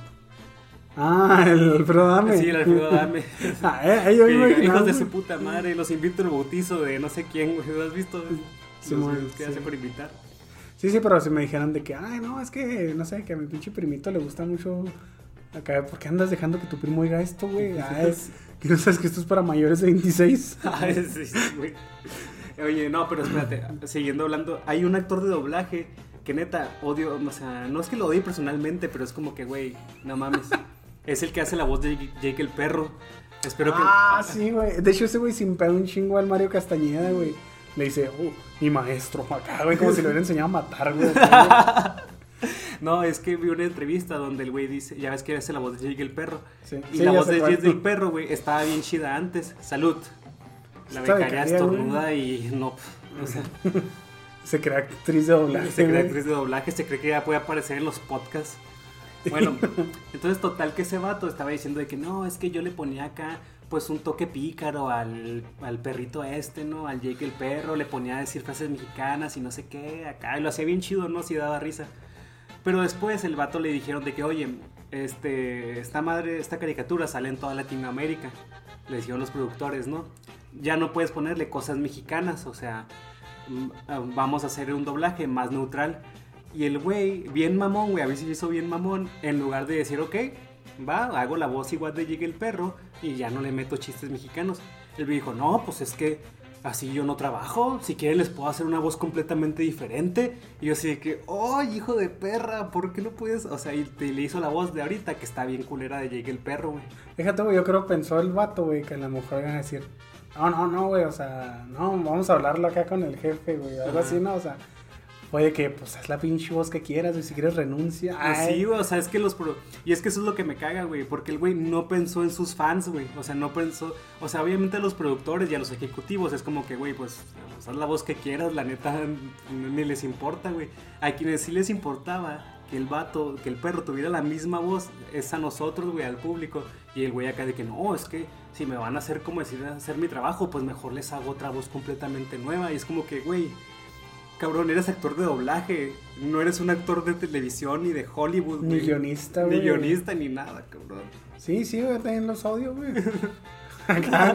[SPEAKER 1] Ah, el Alfredo Dame.
[SPEAKER 2] Sí, el Alfredo Dame.
[SPEAKER 1] Ah, eh, yo
[SPEAKER 2] Que Hijos de su puta madre, los invito al bautizo de no sé quién, güey. ¿Lo has visto?
[SPEAKER 1] Sí,
[SPEAKER 2] los que
[SPEAKER 1] sí.
[SPEAKER 2] hace por invitar.
[SPEAKER 1] Sí, sí, pero si me dijeran de que, ay, no, es que, no sé, que a mi pinche primito le gusta mucho acá, ¿por qué andas dejando que tu primo oiga esto, güey? Ah, es que no sabes que esto es para mayores de 26.
[SPEAKER 2] Ay, sí, güey. Oye, no, pero espérate, siguiendo hablando, hay un actor de doblaje que neta odio, o sea, no es que lo odie personalmente, pero es como que, güey, no mames. Es el que hace la voz de Jake el perro. Espero que.
[SPEAKER 1] Ah, sí, güey. De hecho, ese güey sin pedo un chingo al Mario Castañeda, güey. Le dice, oh, mi maestro, acá, güey, como si le hubiera enseñado a matar, güey.
[SPEAKER 2] No, es que vi una entrevista donde el güey dice, ya ves que hace la voz de Jake el perro.
[SPEAKER 1] Sí.
[SPEAKER 2] Y
[SPEAKER 1] Sí,
[SPEAKER 2] la voz de. Jake del perro, güey, estaba bien chida antes. Salud. La becaria
[SPEAKER 1] becaria, güey.
[SPEAKER 2] estornuda y no, o sea,
[SPEAKER 1] Se crea actriz de doblaje.
[SPEAKER 2] se cree
[SPEAKER 1] güey.
[SPEAKER 2] actriz de doblaje, se cree que ya puede aparecer en los podcasts. Bueno, entonces total que ese vato estaba diciendo de que no, es que yo le ponía acá pues un toque pícaro al, al perrito este, ¿no? Al Jake el perro, le ponía a decir frases mexicanas y no sé qué, acá, y lo hacía bien chido, ¿no? Sí daba risa. Pero después el vato le dijeron de que, oye, este, esta madre, esta caricatura sale en toda Latinoamérica. Le dijeron los productores, ¿no? Ya no puedes ponerle cosas mexicanas, o sea, mm, vamos a hacer un doblaje más neutral. Y el güey, bien mamón, güey, a si hizo bien mamón, en lugar de decir, ok, va, hago la voz igual de Llegue el perro y ya no le meto chistes mexicanos. El güey dijo, no, pues es que así yo no trabajo, si quieren les puedo hacer una voz completamente diferente. Y yo así de que, oh, hijo de perra, ¿por qué no puedes? O sea, y te- le hizo la voz de ahorita que está bien culera de Llegue el perro, güey.
[SPEAKER 1] Fíjate, güey, yo creo que pensó el vato, güey, que a lo mejor iban a decir, no, no, no, güey, o sea, no, vamos a hablarlo acá con el jefe, güey, algo
[SPEAKER 2] Ajá.
[SPEAKER 1] así, ¿no? O sea, puede que, pues, haz la pinche voz que quieras, güey, si quieres renuncia.
[SPEAKER 2] Pues
[SPEAKER 1] Ay,
[SPEAKER 2] sí, güey, o sea, es que los... pro- Y es que eso es lo que me caga, güey, porque el güey no pensó en sus fans, güey, o sea, no pensó... O sea, obviamente a los productores y a los ejecutivos es como que, güey, pues, pues, haz la voz que quieras, la neta, ni les importa, güey. A quienes sí les importaba que el vato, que el perro tuviera la misma voz, es a nosotros, güey, al público. Y el güey acá de que, no, es que si me van a hacer como decir, hacer mi trabajo, pues mejor les hago otra voz completamente nueva. Y es como que, güey... Cabrón, eres actor de doblaje, no eres un actor de televisión ni de Hollywood,
[SPEAKER 1] Ni
[SPEAKER 2] güey.
[SPEAKER 1] guionista,
[SPEAKER 2] Ni
[SPEAKER 1] güey.
[SPEAKER 2] guionista ni nada, cabrón.
[SPEAKER 1] Sí, sí, güey, también los odio, güey.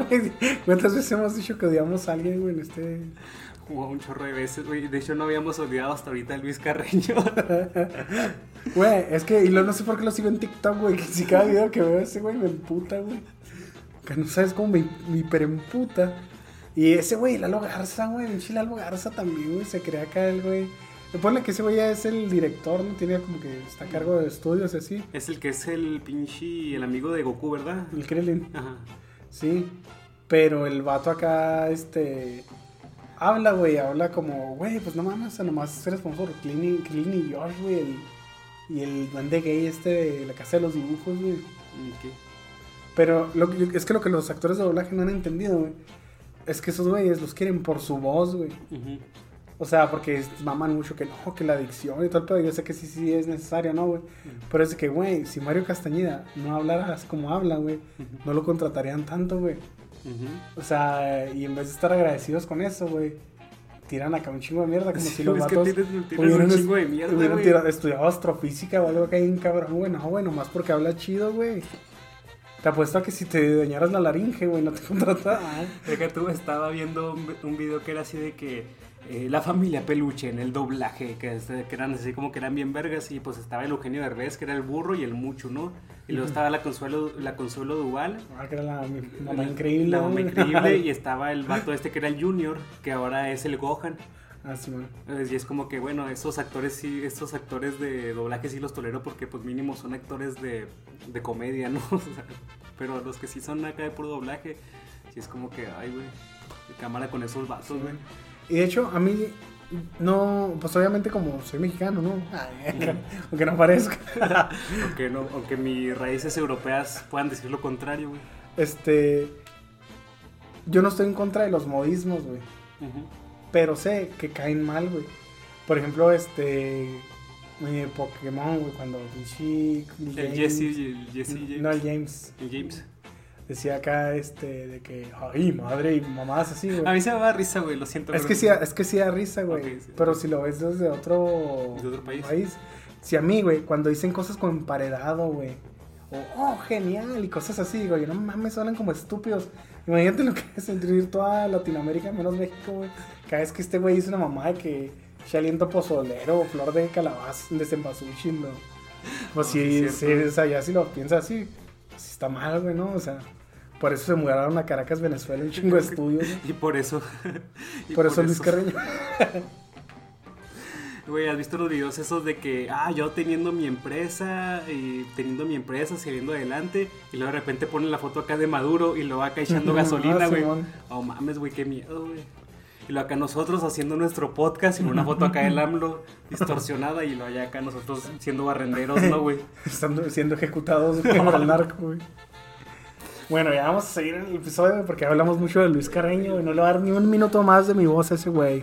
[SPEAKER 1] Güey, ¿Cuántas veces hemos dicho que odiamos a alguien, güey, en este...
[SPEAKER 2] Un chorro de veces, güey. De hecho, no habíamos olvidado hasta ahorita a Luis Carreño.
[SPEAKER 1] Güey, es que, y luego no sé por qué lo sigo en TikTok, güey, que si cada video que veo ese güey me emputa, güey. Que no sabes cómo me, me hiperemputa. Y ese güey, Lalo Garza, güey, pinche Lalo Garza también, güey, se crea acá el güey. Ponle que ese güey ya es el director, ¿no? Tiene como que está a cargo de estudios y así.
[SPEAKER 2] es el que es el pinche, el amigo de Goku, ¿verdad?
[SPEAKER 1] El Krillin.
[SPEAKER 2] Ajá.
[SPEAKER 1] Sí. Pero el vato acá, este. Habla, güey, habla como, güey, pues no mames, o sea, nomás eres famoso por Krillin, y George, güey. El, y el duende gay este de la casa de los dibujos, güey. Pero lo es que lo que los actores de doblaje no han entendido, güey, es que esos güeyes los quieren por su voz, güey. O sea, porque maman mucho que no, que la adicción y todo el pedo. Yo sé que sí, sí es necesario, ¿no, güey? Pero es que, güey, si Mario Castañeda no hablara como habla, güey, no lo contratarían tanto, güey. O sea, y en vez de estar agradecidos con eso, güey, tiran acá un chingo de mierda, como
[SPEAKER 2] Sí,
[SPEAKER 1] si los
[SPEAKER 2] es que
[SPEAKER 1] vatos
[SPEAKER 2] tienes- tienes
[SPEAKER 1] hubieran,
[SPEAKER 2] un chingo de mierda,
[SPEAKER 1] hubieran tirado- estudiado astrofísica o algo acá en cabrón, güey. No, güey, nomás porque habla chido, güey. Te apuesto a que si te dañaras la laringe, güey, no te contrataban.
[SPEAKER 2] Deja tú, estaba viendo un, vi- un video que era así de que eh, la familia peluche en el doblaje, que, este, que eran así como que eran bien vergas, y pues estaba el Eugenio Derbez, que era el burro y el mucho, ¿no? Y luego estaba la Consuelo, la Consuelo Duval,
[SPEAKER 1] Ah, que era la mamá increíble.
[SPEAKER 2] La mamá increíble, y estaba el vato este que era el Junior, que ahora es el Gohan.
[SPEAKER 1] Ah, sí,
[SPEAKER 2] Y es como que, bueno, esos actores sí, estos actores de doblaje sí los tolero porque pues mínimo son actores de, de comedia, ¿no? O sea, pero los que sí son acá de puro doblaje, sí es como que, ay, güey, cámara con esos vatos, güey.
[SPEAKER 1] Y de hecho, a mí, No, pues obviamente como soy mexicano, ¿no? Ay, aunque no parezca.
[SPEAKER 2] aunque, no, aunque mis raíces europeas puedan decir lo contrario, güey.
[SPEAKER 1] Este. Yo no estoy en contra de los modismos, güey. Pero sé que caen mal, güey. Por ejemplo, este. Eh, Pokémon, güey, cuando
[SPEAKER 2] El Jesse, el Jesse
[SPEAKER 1] James. No, el James.
[SPEAKER 2] El James.
[SPEAKER 1] Decía acá, este, de que, ay, madre y mamás así, güey.
[SPEAKER 2] A mí se me da risa, güey, lo siento.
[SPEAKER 1] Es que, sí, es que sí da risa, güey. pero si lo ves desde otro,
[SPEAKER 2] ¿De otro país?
[SPEAKER 1] Si a mí, güey, cuando dicen cosas como emparedado, güey. O, oh, genial, y cosas así, güey. No mames, suenan como estúpidos. Imagínate lo que es sentir toda Latinoamérica, menos México, güey. Cada vez que este güey dice una mamá de que aliento pozolero, flor de calabaza, de cempasúchil, ¿no? Pues sí, sí, o sea, ya si lo piensas así, pues está mal, güey, ¿no? O sea, por eso se mudaron a Caracas, Venezuela, un chingo de estudios.
[SPEAKER 2] y por eso.
[SPEAKER 1] por, eso Luis Carreño.
[SPEAKER 2] Güey, ¿has visto los videos esos de que, ah, yo teniendo mi empresa, y teniendo mi empresa, saliendo adelante, y luego de repente ponen la foto acá de Maduro y lo va acá echando gasolina, ah, güey. oh, mames, güey, qué miedo, güey. Y lo acá nosotros haciendo nuestro podcast y una foto acá del AMLO distorsionada y lo allá acá nosotros siendo barrenderos, ¿no, güey?
[SPEAKER 1] Estando siendo ejecutados por el narco, güey. Bueno, ya vamos a seguir el episodio porque hablamos mucho de Luis Carreño y no le voy a dar ni un minuto más de mi voz a ese güey.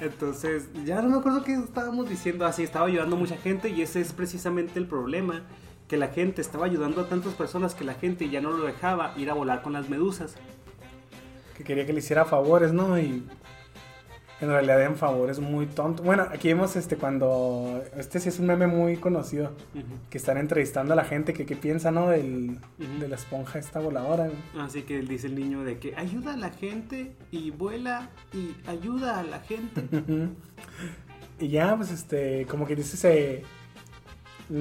[SPEAKER 2] Entonces, ya no me acuerdo qué estábamos diciendo. Así, estaba ayudando a mucha gente y ese es precisamente el problema. Que la gente estaba ayudando a tantas personas que la gente ya no lo dejaba ir a volar con las medusas
[SPEAKER 1] que quería que le hiciera favores, ¿no? Y en realidad en favores muy tonto. Bueno, aquí vemos este cuando este sí es un meme muy conocido que están entrevistando a la gente que qué piensa, ¿no? Del, de la esponja esta voladora.
[SPEAKER 2] Así que dice el niño de que ayuda a la gente y vuela y ayuda a la gente.
[SPEAKER 1] y ya, pues este, como que dice se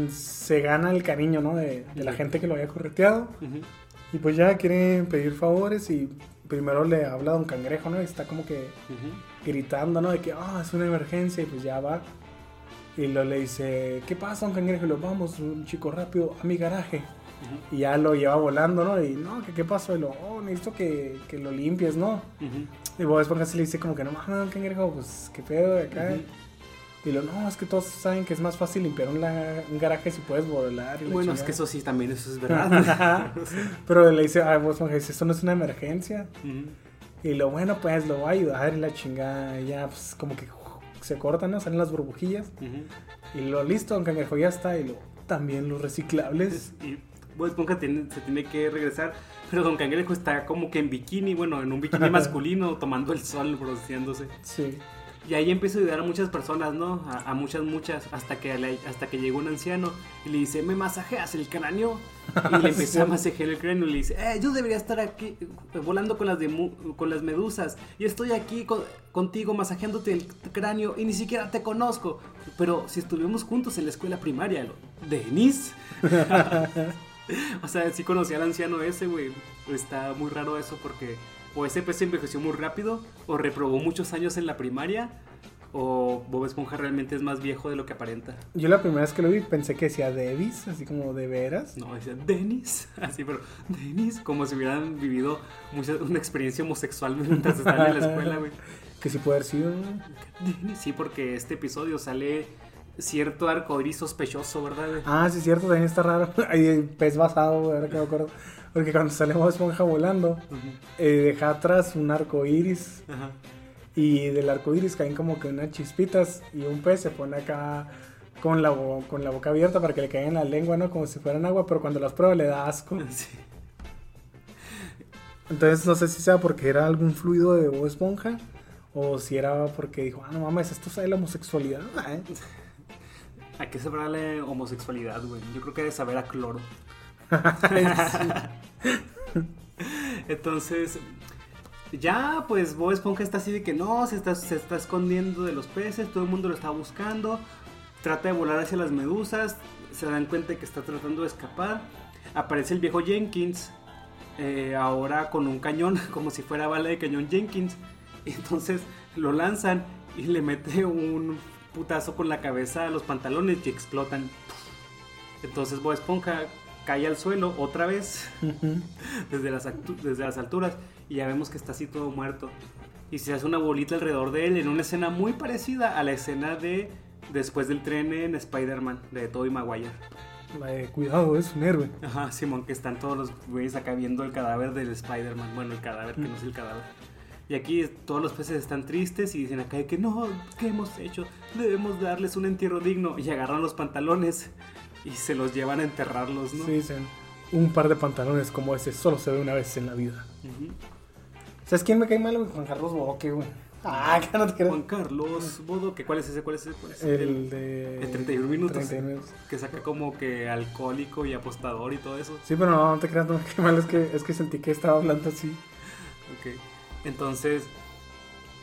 [SPEAKER 1] se gana el cariño, ¿no? De, la gente que lo había correteado. Y pues ya quieren pedir favores y primero le habla a Don Cangrejo, ¿no? Y está como que gritando, ¿no? De que, ah, es una emergencia y pues ya va. Y lo le dice, ¿qué pasa, Don Cangrejo? Y lo vamos, un chico rápido, a mi garaje. Y ya lo lleva volando, ¿no? Y no, ¿qué, qué pasó? Y lo, oh, necesito que, que lo limpies, ¿no? Y Bob Esponja se le dice como que, no mames, Don Cangrejo, pues, ¿qué pedo de acá? Y lo, no, es que todos saben que es más fácil limpiar un, garaje si puedes volar.
[SPEAKER 2] bueno, es que eso sí, también eso es verdad.
[SPEAKER 1] Pero le dice, ah, vos, esto no es una emergencia. Y lo bueno, pues lo va a ayudar y la chingada. Y ya, pues como que se cortan, ¿no? Salen las burbujillas. Y lo listo, Don Cangrejo ya está. Y lo, también los reciclables.
[SPEAKER 2] Y Bob Esponja se tiene que regresar. Pero Don Cangrejo está como que en bikini, bueno, en un bikini masculino, tomando el sol, produciéndose.
[SPEAKER 1] Sí.
[SPEAKER 2] Y ahí empiezo a ayudar a muchas personas, ¿no? A, muchas, muchas, hasta que, hasta que llegó un anciano y le dice, ¿me masajeas el cráneo? Y le empecé a masajear el cráneo y le dice, eh, yo debería estar aquí eh, volando con las, con las medusas y estoy aquí contigo masajeándote el cráneo y ni siquiera te conozco. Pero si estuvimos juntos en la escuela primaria, ¿Denis? o sea, sí conocí al anciano ese, güey. Está muy raro eso porque o ese pez envejeció muy rápido, o reprobó muchos años en la primaria, o Bob Esponja realmente es más viejo de lo que aparenta.
[SPEAKER 1] Yo la primera vez que lo vi pensé que decía Davis, así como de veras.
[SPEAKER 2] No, decía Dennis, así, pero Dennis, como si hubieran vivido una experiencia homosexual mientras estaban en la escuela, güey.
[SPEAKER 1] Que sí puede haber sido.
[SPEAKER 2] Dennis, sí, porque este episodio sale cierto arco iris sospechoso, ¿verdad?
[SPEAKER 1] Ah, sí, cierto, también está raro. Hay pez basado, ahora que me acuerdo. Porque cuando salimos Esponja volando, eh, deja atrás un arco iris. Y del arco iris caen como que unas chispitas. Y un pez se pone acá con la, con la boca abierta para que le caiga en la lengua, ¿no? Como si fueran agua, pero cuando las prueba le da asco. Entonces no sé si sea porque era algún fluido de Bob Esponja. O si era porque dijo, ah, no mames, esto sabe la homosexualidad. ¿eh?
[SPEAKER 2] ¿A qué sabrá la homosexualidad, güey? Yo creo que debe saber a cloro. Entonces, ya pues Bob Esponja está así de que no, se está, escondiendo de los peces, todo el mundo lo está buscando, trata de volar hacia las medusas, se dan cuenta que está tratando de escapar, aparece el viejo Jenkins, eh, ahora con un cañón, como si fuera bala de cañón Jenkins, entonces lo lanzan y le mete un putazo con la cabeza a los pantalones y explotan. Entonces Bob Esponja cae al suelo otra vez desde, las, desde las alturas y ya vemos que está así todo muerto. y se hace una bolita alrededor de él en una escena muy parecida a la escena de después del tren en Spider-Man de Tobey Maguire.
[SPEAKER 1] La de cuidado, es un héroe.
[SPEAKER 2] Ajá, Simón, que están todos los güeyes acá viendo el cadáver del Spider-Man. Bueno, el cadáver que no es el cadáver. Y aquí todos los peces están tristes y dicen acá de que no, ¿qué hemos hecho? Debemos darles un entierro digno. Y agarran los pantalones y se los llevan a enterrarlos, ¿no?
[SPEAKER 1] Sí, dicen, un par de pantalones como ese solo se ve una vez en la vida. ¿Sabes quién me cae mal, güey? Juan Carlos Bodoque, güey. Ah, que no te creas.
[SPEAKER 2] Juan Carlos Bodoque, ¿cuál es ese? ¿Cuál es ese? ¿Cuál es
[SPEAKER 1] El de...
[SPEAKER 2] el 31 minutos.
[SPEAKER 1] 31 minutos.
[SPEAKER 2] Que saca como que alcohólico y apostador y todo eso.
[SPEAKER 1] Sí, pero no, no te creas, no me cae mal, es que, es que sentí que estaba hablando así.
[SPEAKER 2] Ok. Entonces,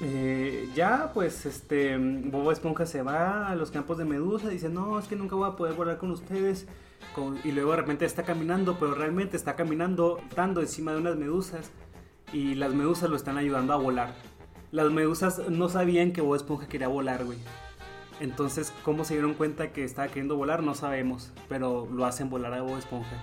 [SPEAKER 2] eh, ya pues este Bobo Esponja se va a los campos de Medusa. Dice, no, es que nunca voy a poder volar con ustedes. Y luego de repente está caminando, pero realmente está caminando, dando encima de unas medusas. Y las medusas lo están ayudando a volar. Las medusas no sabían que Bob Esponja quería volar, güey. Entonces, ¿cómo se dieron cuenta que estaba queriendo volar? No sabemos, pero lo hacen volar a Bob Esponja.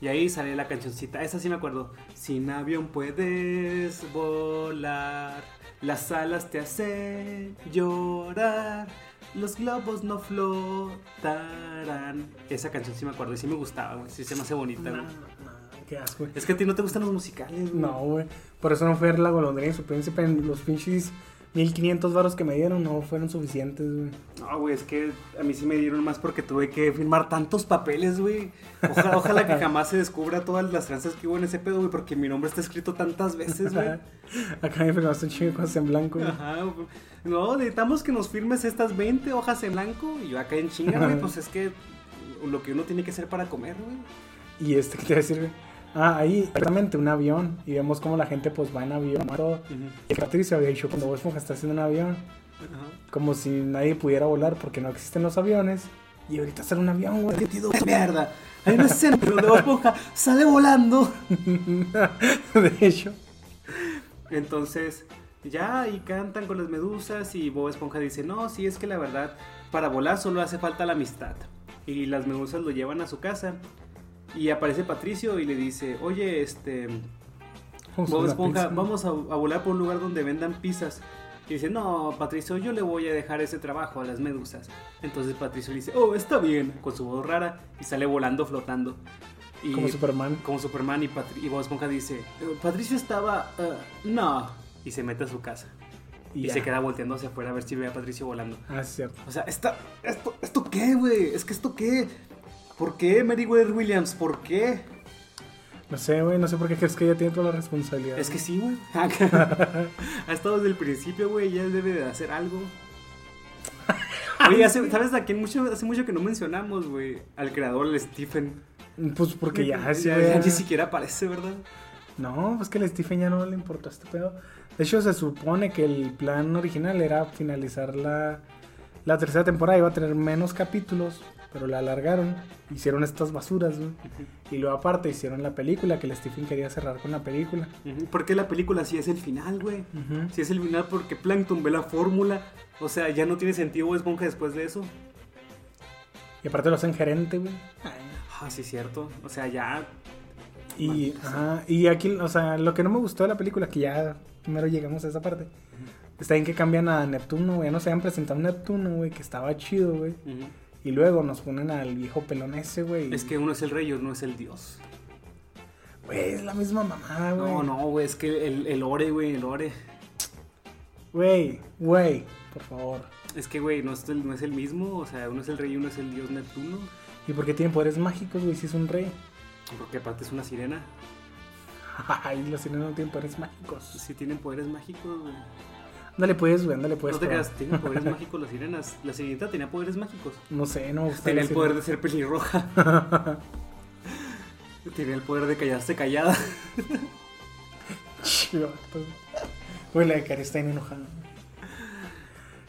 [SPEAKER 2] Y ahí sale la cancioncita, esa sí me acuerdo. Sin avión puedes volar, las alas te hacen llorar, los globos no flotarán. Esa canción sí me acuerdo y sí me gustaba, güey. Sí se me hace bonita,
[SPEAKER 1] No,
[SPEAKER 2] güey.
[SPEAKER 1] no, qué asco, güey.
[SPEAKER 2] Es que a ti no te gustan los musicales, güey.
[SPEAKER 1] No, güey. Por eso no fue la golondrina y su príncipe. en Los pinches 1500 varos que me dieron no fueron suficientes, güey.
[SPEAKER 2] No, güey, es que a mí sí me dieron más porque tuve que firmar tantos papeles, güey. Ojalá, ojalá que jamás se descubra todas las tranzas que hubo en ese pedo, güey, porque mi nombre está escrito tantas veces, güey.
[SPEAKER 1] Acá me firmaste un chingo de cosas en blanco, güey.
[SPEAKER 2] Ajá, güey. no, necesitamos que nos firmes estas 20 hojas en blanco y yo acá en chinga, güey, pues es que lo que uno tiene que hacer para comer, güey.
[SPEAKER 1] Y este, ¿qué te iba a decir, güey? Ah, ahí, exactamente, un avión. Y vemos cómo la gente, pues, va en avión. Todo. Y Patricio había dicho, cuando Bob Esponja está haciendo un avión, como si nadie pudiera volar porque no existen los aviones. Y ahorita hacer un avión, güey.
[SPEAKER 2] Mierda. Hay una escena donde Bob Esponja sale volando.
[SPEAKER 1] de hecho.
[SPEAKER 2] Entonces, ya y cantan con las medusas y Bob Esponja dice, no, sí, es que la verdad, para volar solo hace falta la amistad. Y las medusas lo llevan a su casa y aparece Patricio y le dice, oye, este,
[SPEAKER 1] Vamos a
[SPEAKER 2] Bob Esponja, vamos a, a volar por un lugar donde vendan pizzas. Y dice, no, Patricio, yo le voy a dejar ese trabajo a las medusas. Entonces Patricio le dice, oh, está bien, con su voz rara y sale volando, flotando. Y
[SPEAKER 1] Como Superman.
[SPEAKER 2] como Superman y, y Bob Esponja dice, "Eh, Patricio estaba, eh, no, y se mete a su casa. Y, se queda volteando hacia afuera a ver si ve a Patricio volando.
[SPEAKER 1] Ah, es cierto.
[SPEAKER 2] O sea, esta, esto, ¿esto qué, güey? Es que esto qué. ¿Por qué Meriwether Williams? ¿Por qué?
[SPEAKER 1] No sé, güey, no sé por qué crees que ella tiene toda la responsabilidad.
[SPEAKER 2] Es que sí, güey. ha estado desde el principio, güey. Ya debe de hacer algo. Oye, hace- ¿sabes a quién mucho, hace mucho que no mencionamos, güey? Al creador, el Stephen.
[SPEAKER 1] Pues porque ya,
[SPEAKER 2] ya, ni siquiera aparece, ¿verdad?
[SPEAKER 1] No, pues que al Stephen ya no le importó este pedo. De hecho, se supone que el plan original era finalizar la, la tercera temporada. Iba a tener menos capítulos, pero la alargaron. Hicieron estas basuras, güey. Y luego aparte hicieron la película, que el Stephen quería cerrar con la película.
[SPEAKER 2] Ujú, ¿Por qué la película sí es el final, güey?
[SPEAKER 1] Ujú.
[SPEAKER 2] Si es el final porque Plankton ve la fórmula. O sea, ya no tiene sentido Bob Esponja después de eso.
[SPEAKER 1] Y aparte lo hacen gerente, güey.
[SPEAKER 2] Ah, sí, cierto. O sea, ya.
[SPEAKER 1] Y, ajá, y aquí, o sea, lo que no me gustó de la película, que ya primero llegamos a esa parte, está en que cambian a Neptuno, güey. Ya nos habían presentado a Neptuno, güey, que estaba chido, güey. Y luego nos ponen al viejo pelón ese, güey.
[SPEAKER 2] Es que uno es el rey y uno es el dios.
[SPEAKER 1] Güey, es la misma mamada, güey.
[SPEAKER 2] No, no, güey, es que el, el ore, güey, el ore.
[SPEAKER 1] Güey, güey, por favor.
[SPEAKER 2] Es que, güey, no es, el, no es el mismo. O sea, uno es el rey y uno es el dios Neptuno.
[SPEAKER 1] ¿Y por qué tiene poderes mágicos, güey, si es un rey?
[SPEAKER 2] Porque aparte es una sirena.
[SPEAKER 1] Ay, los sirenos no tienen poderes mágicos.
[SPEAKER 2] Sí tienen poderes mágicos, güey.
[SPEAKER 1] Ándale pues, güey, ándale pues.
[SPEAKER 2] no te creas, tienen poderes mágicos las sirenas. La sirenita tenía poderes mágicos.
[SPEAKER 1] No sé, no
[SPEAKER 2] Tenía el poder de ser pelirroja. Tenía el poder de callarse callada.
[SPEAKER 1] Chivato. Güey, la de Cari está enojada.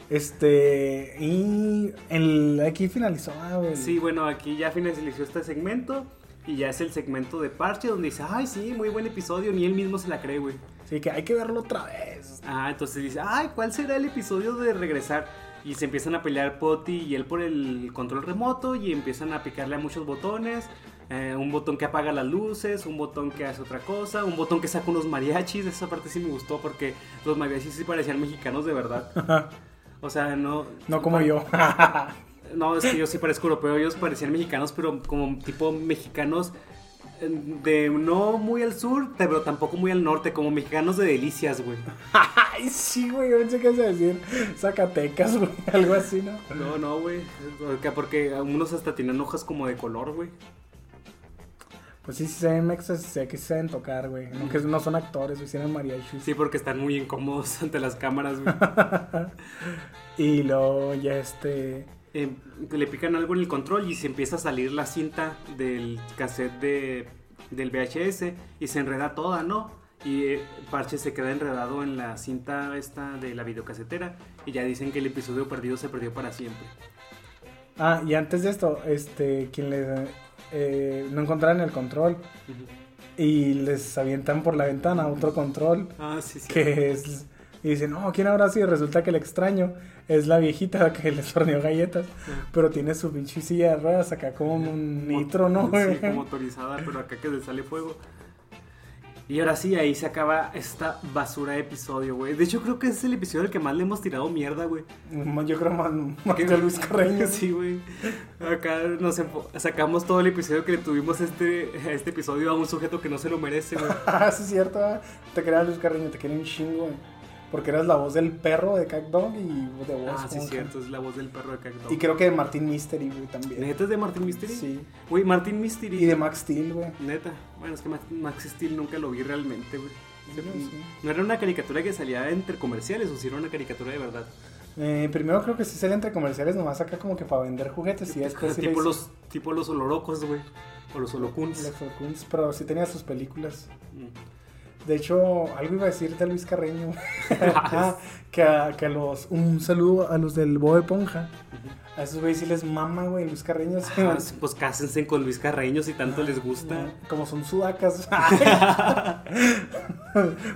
[SPEAKER 1] Este. Y. El, aquí finalizó, ah, güey.
[SPEAKER 2] Sí, bueno, aquí ya finalizó este segmento. Y ya es el segmento de Parche donde dice, ay, sí, muy buen episodio. Ni él mismo se la cree, güey.
[SPEAKER 1] Sí, que hay que verlo otra vez.
[SPEAKER 2] Ah, entonces dice, ay, ¿cuál será el episodio de regresar? Y se empiezan a pelear Potty y él por el control remoto y empiezan a picarle a muchos botones. eh, un botón que apaga las luces, un botón que hace otra cosa, un botón que saca unos mariachis. Esa parte sí me gustó porque los mariachis sí parecían mexicanos de verdad. O sea, no.
[SPEAKER 1] No como yo.
[SPEAKER 2] No, es que yo sí parezco europeo, ellos parecían mexicanos, pero como tipo mexicanos de no muy al sur, pero tampoco muy al norte, como mexicanos de delicias, güey.
[SPEAKER 1] Ay, sí, güey, pensé que ibas a decir Zacatecas, güey, algo así, ¿no?
[SPEAKER 2] No, no, güey. Porque, porque unos hasta tienen hojas como de color, güey.
[SPEAKER 1] Pues sí, sí se ven mexas, sé que sí saben tocar, güey. No, que no son actores, güey, tienen mariachis.
[SPEAKER 2] Sí, porque están muy incómodos ante las cámaras, güey.
[SPEAKER 1] y luego ya este...
[SPEAKER 2] Eh, le pican algo en el control y se empieza a salir la cinta del cassette de, del VHS y se enreda toda, ¿no? Y eh, Parche se queda enredado en la cinta esta de la videocasetera y ya dicen que el episodio perdido se perdió para siempre.
[SPEAKER 1] Ah, y antes de esto, este, quien le eh, no encontraron el control y les avientan por la ventana otro control
[SPEAKER 2] Ah, sí, sí.
[SPEAKER 1] que es y dicen, no, ¿quién habrá sido? Resulta que el extraño es la viejita que les horneó galletas, pero tiene su pinche silla de ruedas acá como un nitro, ¿no?
[SPEAKER 2] Sí, como motorizada, pero acá que le sale fuego. Y ahora sí, ahí se acaba esta basura de episodio, güey. De hecho, creo que es el episodio al que más le hemos tirado mierda, güey.
[SPEAKER 1] Yo creo más, más que Luis Carreño.
[SPEAKER 2] Sí, güey. Acá nos sacamos todo el episodio que le tuvimos este, este episodio a un sujeto que no se lo merece, güey.
[SPEAKER 1] Ah, sí, es cierto. ah. Te creas Luis Carreño, te quería un chingo, güey. Porque eras la voz del perro de Cat Dog y de voz.
[SPEAKER 2] Ah, sí, cierto, es la voz del perro de Cacto.
[SPEAKER 1] Y creo que de Martín Mystery, güey, también.
[SPEAKER 2] ¿Neta es de Martin Mystery?
[SPEAKER 1] Sí.
[SPEAKER 2] Güey, Martin Mystery.
[SPEAKER 1] Y de Max Steel, güey.
[SPEAKER 2] Neta. Bueno, es que Max, Steel nunca lo vi realmente, güey.
[SPEAKER 1] Sí, sí.
[SPEAKER 2] ¿No era una caricatura que salía entre comerciales o si era una caricatura de verdad?
[SPEAKER 1] Eh, primero creo que sí sale entre comerciales, nomás acá como que para vender juguetes y después
[SPEAKER 2] tipo, los, tipo los olorocos, güey. O los holocuns.
[SPEAKER 1] los Orkuns, pero sí tenía sus películas.
[SPEAKER 2] Mm.
[SPEAKER 1] De hecho, algo iba a decir de Luis Carreño. Ah, que, a, que a los. Un saludo a los del Bob Esponja. A esos güeyes sí les mama, güey, Luis Carreño. sí,
[SPEAKER 2] Ah, pues cásense con Luis Carreño si tanto les gusta.
[SPEAKER 1] Como son sudacas.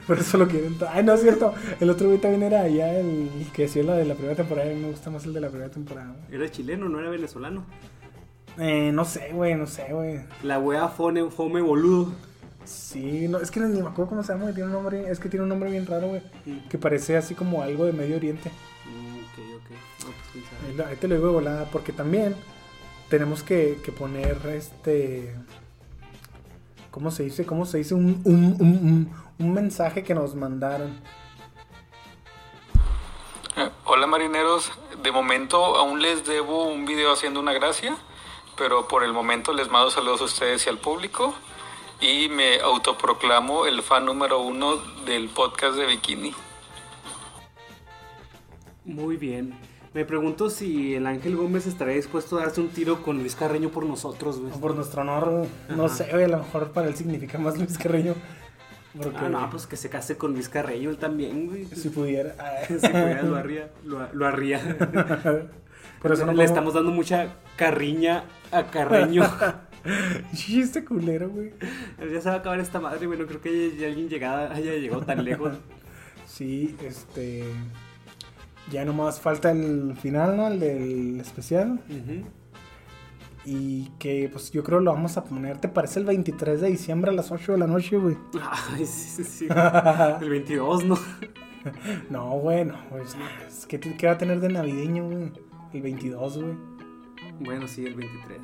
[SPEAKER 1] Por eso lo quieren. Ay, no es cierto. El otro güey también era allá el que decía la de la primera temporada. A mí me gusta más el de la primera temporada.
[SPEAKER 2] Era chileno, no era venezolano.
[SPEAKER 1] Eh, no sé, güey, no sé, güey.
[SPEAKER 2] La wea fone, fome boludo.
[SPEAKER 1] Sí, no, es que ni me acuerdo cómo se llama, güey. Tiene un nombre, es que tiene un nombre bien raro, güey.
[SPEAKER 2] Mm.
[SPEAKER 1] Que parece así como algo de Medio Oriente.
[SPEAKER 2] Mm, ok, ok. No, pues.
[SPEAKER 1] Ahí, te lo digo de volada, porque también tenemos que, que poner este. ¿Cómo se dice? ¿Cómo se dice? Un, un, un, un- un mensaje que nos mandaron.
[SPEAKER 3] Hola marineros, de momento aún les debo un video haciendo una gracia, pero por el momento les mando saludos a ustedes y al público y me autoproclamo el fan número uno del podcast de Bikini.
[SPEAKER 2] Muy bien. Me pregunto si el Ángel Gómez estaría dispuesto a darse un tiro con Luis Carreño por nosotros, güey.
[SPEAKER 1] Por nuestro honor, no
[SPEAKER 2] Ajá.
[SPEAKER 1] sé, güey, a lo mejor para él significa más Luis Carreño. Porque
[SPEAKER 2] Ah, no, pues que se case con Luis Carreño él también, güey.
[SPEAKER 1] si pudiera.
[SPEAKER 2] Si pudiera, lo haría. Lo, lo haría.
[SPEAKER 1] Por eso no
[SPEAKER 2] Le estamos dando mucha carriña a Carreño.
[SPEAKER 1] Chiste culero, güey.
[SPEAKER 2] ya se va a acabar esta madre, güey. No creo que haya, alguien llegada, haya llegado tan lejos.
[SPEAKER 1] Sí, este. Ya nomás falta el final, ¿no? El del especial. Y que pues yo creo lo vamos a poner, ¿te parece el 23 de diciembre a las 8 de la noche, güey?
[SPEAKER 2] Ay, sí, sí, sí. El 22, ¿no?
[SPEAKER 1] No, güey, no, güey. Es que ¿qué va a tener de navideño, güey? El 22, güey.
[SPEAKER 2] Bueno, sí, el 23.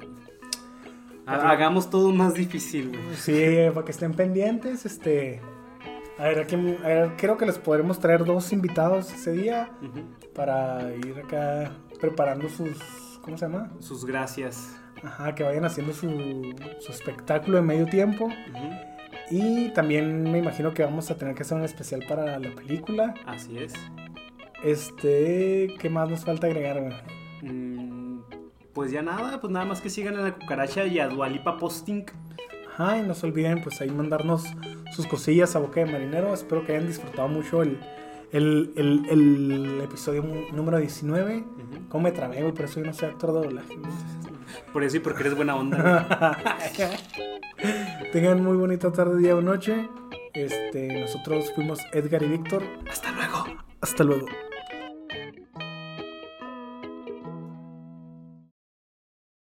[SPEAKER 2] Ha- Hagamos todo más difícil, güey.
[SPEAKER 1] Sí, para que estén pendientes, este... A ver, aquí, a ver, creo que les podremos traer dos invitados ese día para ir acá preparando sus... ¿Cómo se llama?
[SPEAKER 2] Sus gracias.
[SPEAKER 1] Ajá, que vayan haciendo su, su espectáculo de medio tiempo. Y también me imagino que vamos a tener que hacer un especial para la película.
[SPEAKER 2] Así es.
[SPEAKER 1] Este, ¿qué más nos falta agregar?
[SPEAKER 2] Mm, pues ya nada, pues nada más que sigan a la cucaracha y a Dualipa Posting.
[SPEAKER 1] Ajá, y no se olviden, pues ahí mandarnos sus cosillas a Boca de Marinero. Espero que hayan disfrutado mucho el, el, el, el episodio número 19.
[SPEAKER 2] Ujú.
[SPEAKER 1] ¿Cómo me trabé, güey? Por eso yo no soy actor de doblaje.
[SPEAKER 2] Por eso y porque eres buena onda.
[SPEAKER 1] Tengan muy bonita tarde, día o noche. Este, nosotros fuimos Edgar y Víctor.
[SPEAKER 2] Hasta luego.
[SPEAKER 1] Hasta luego.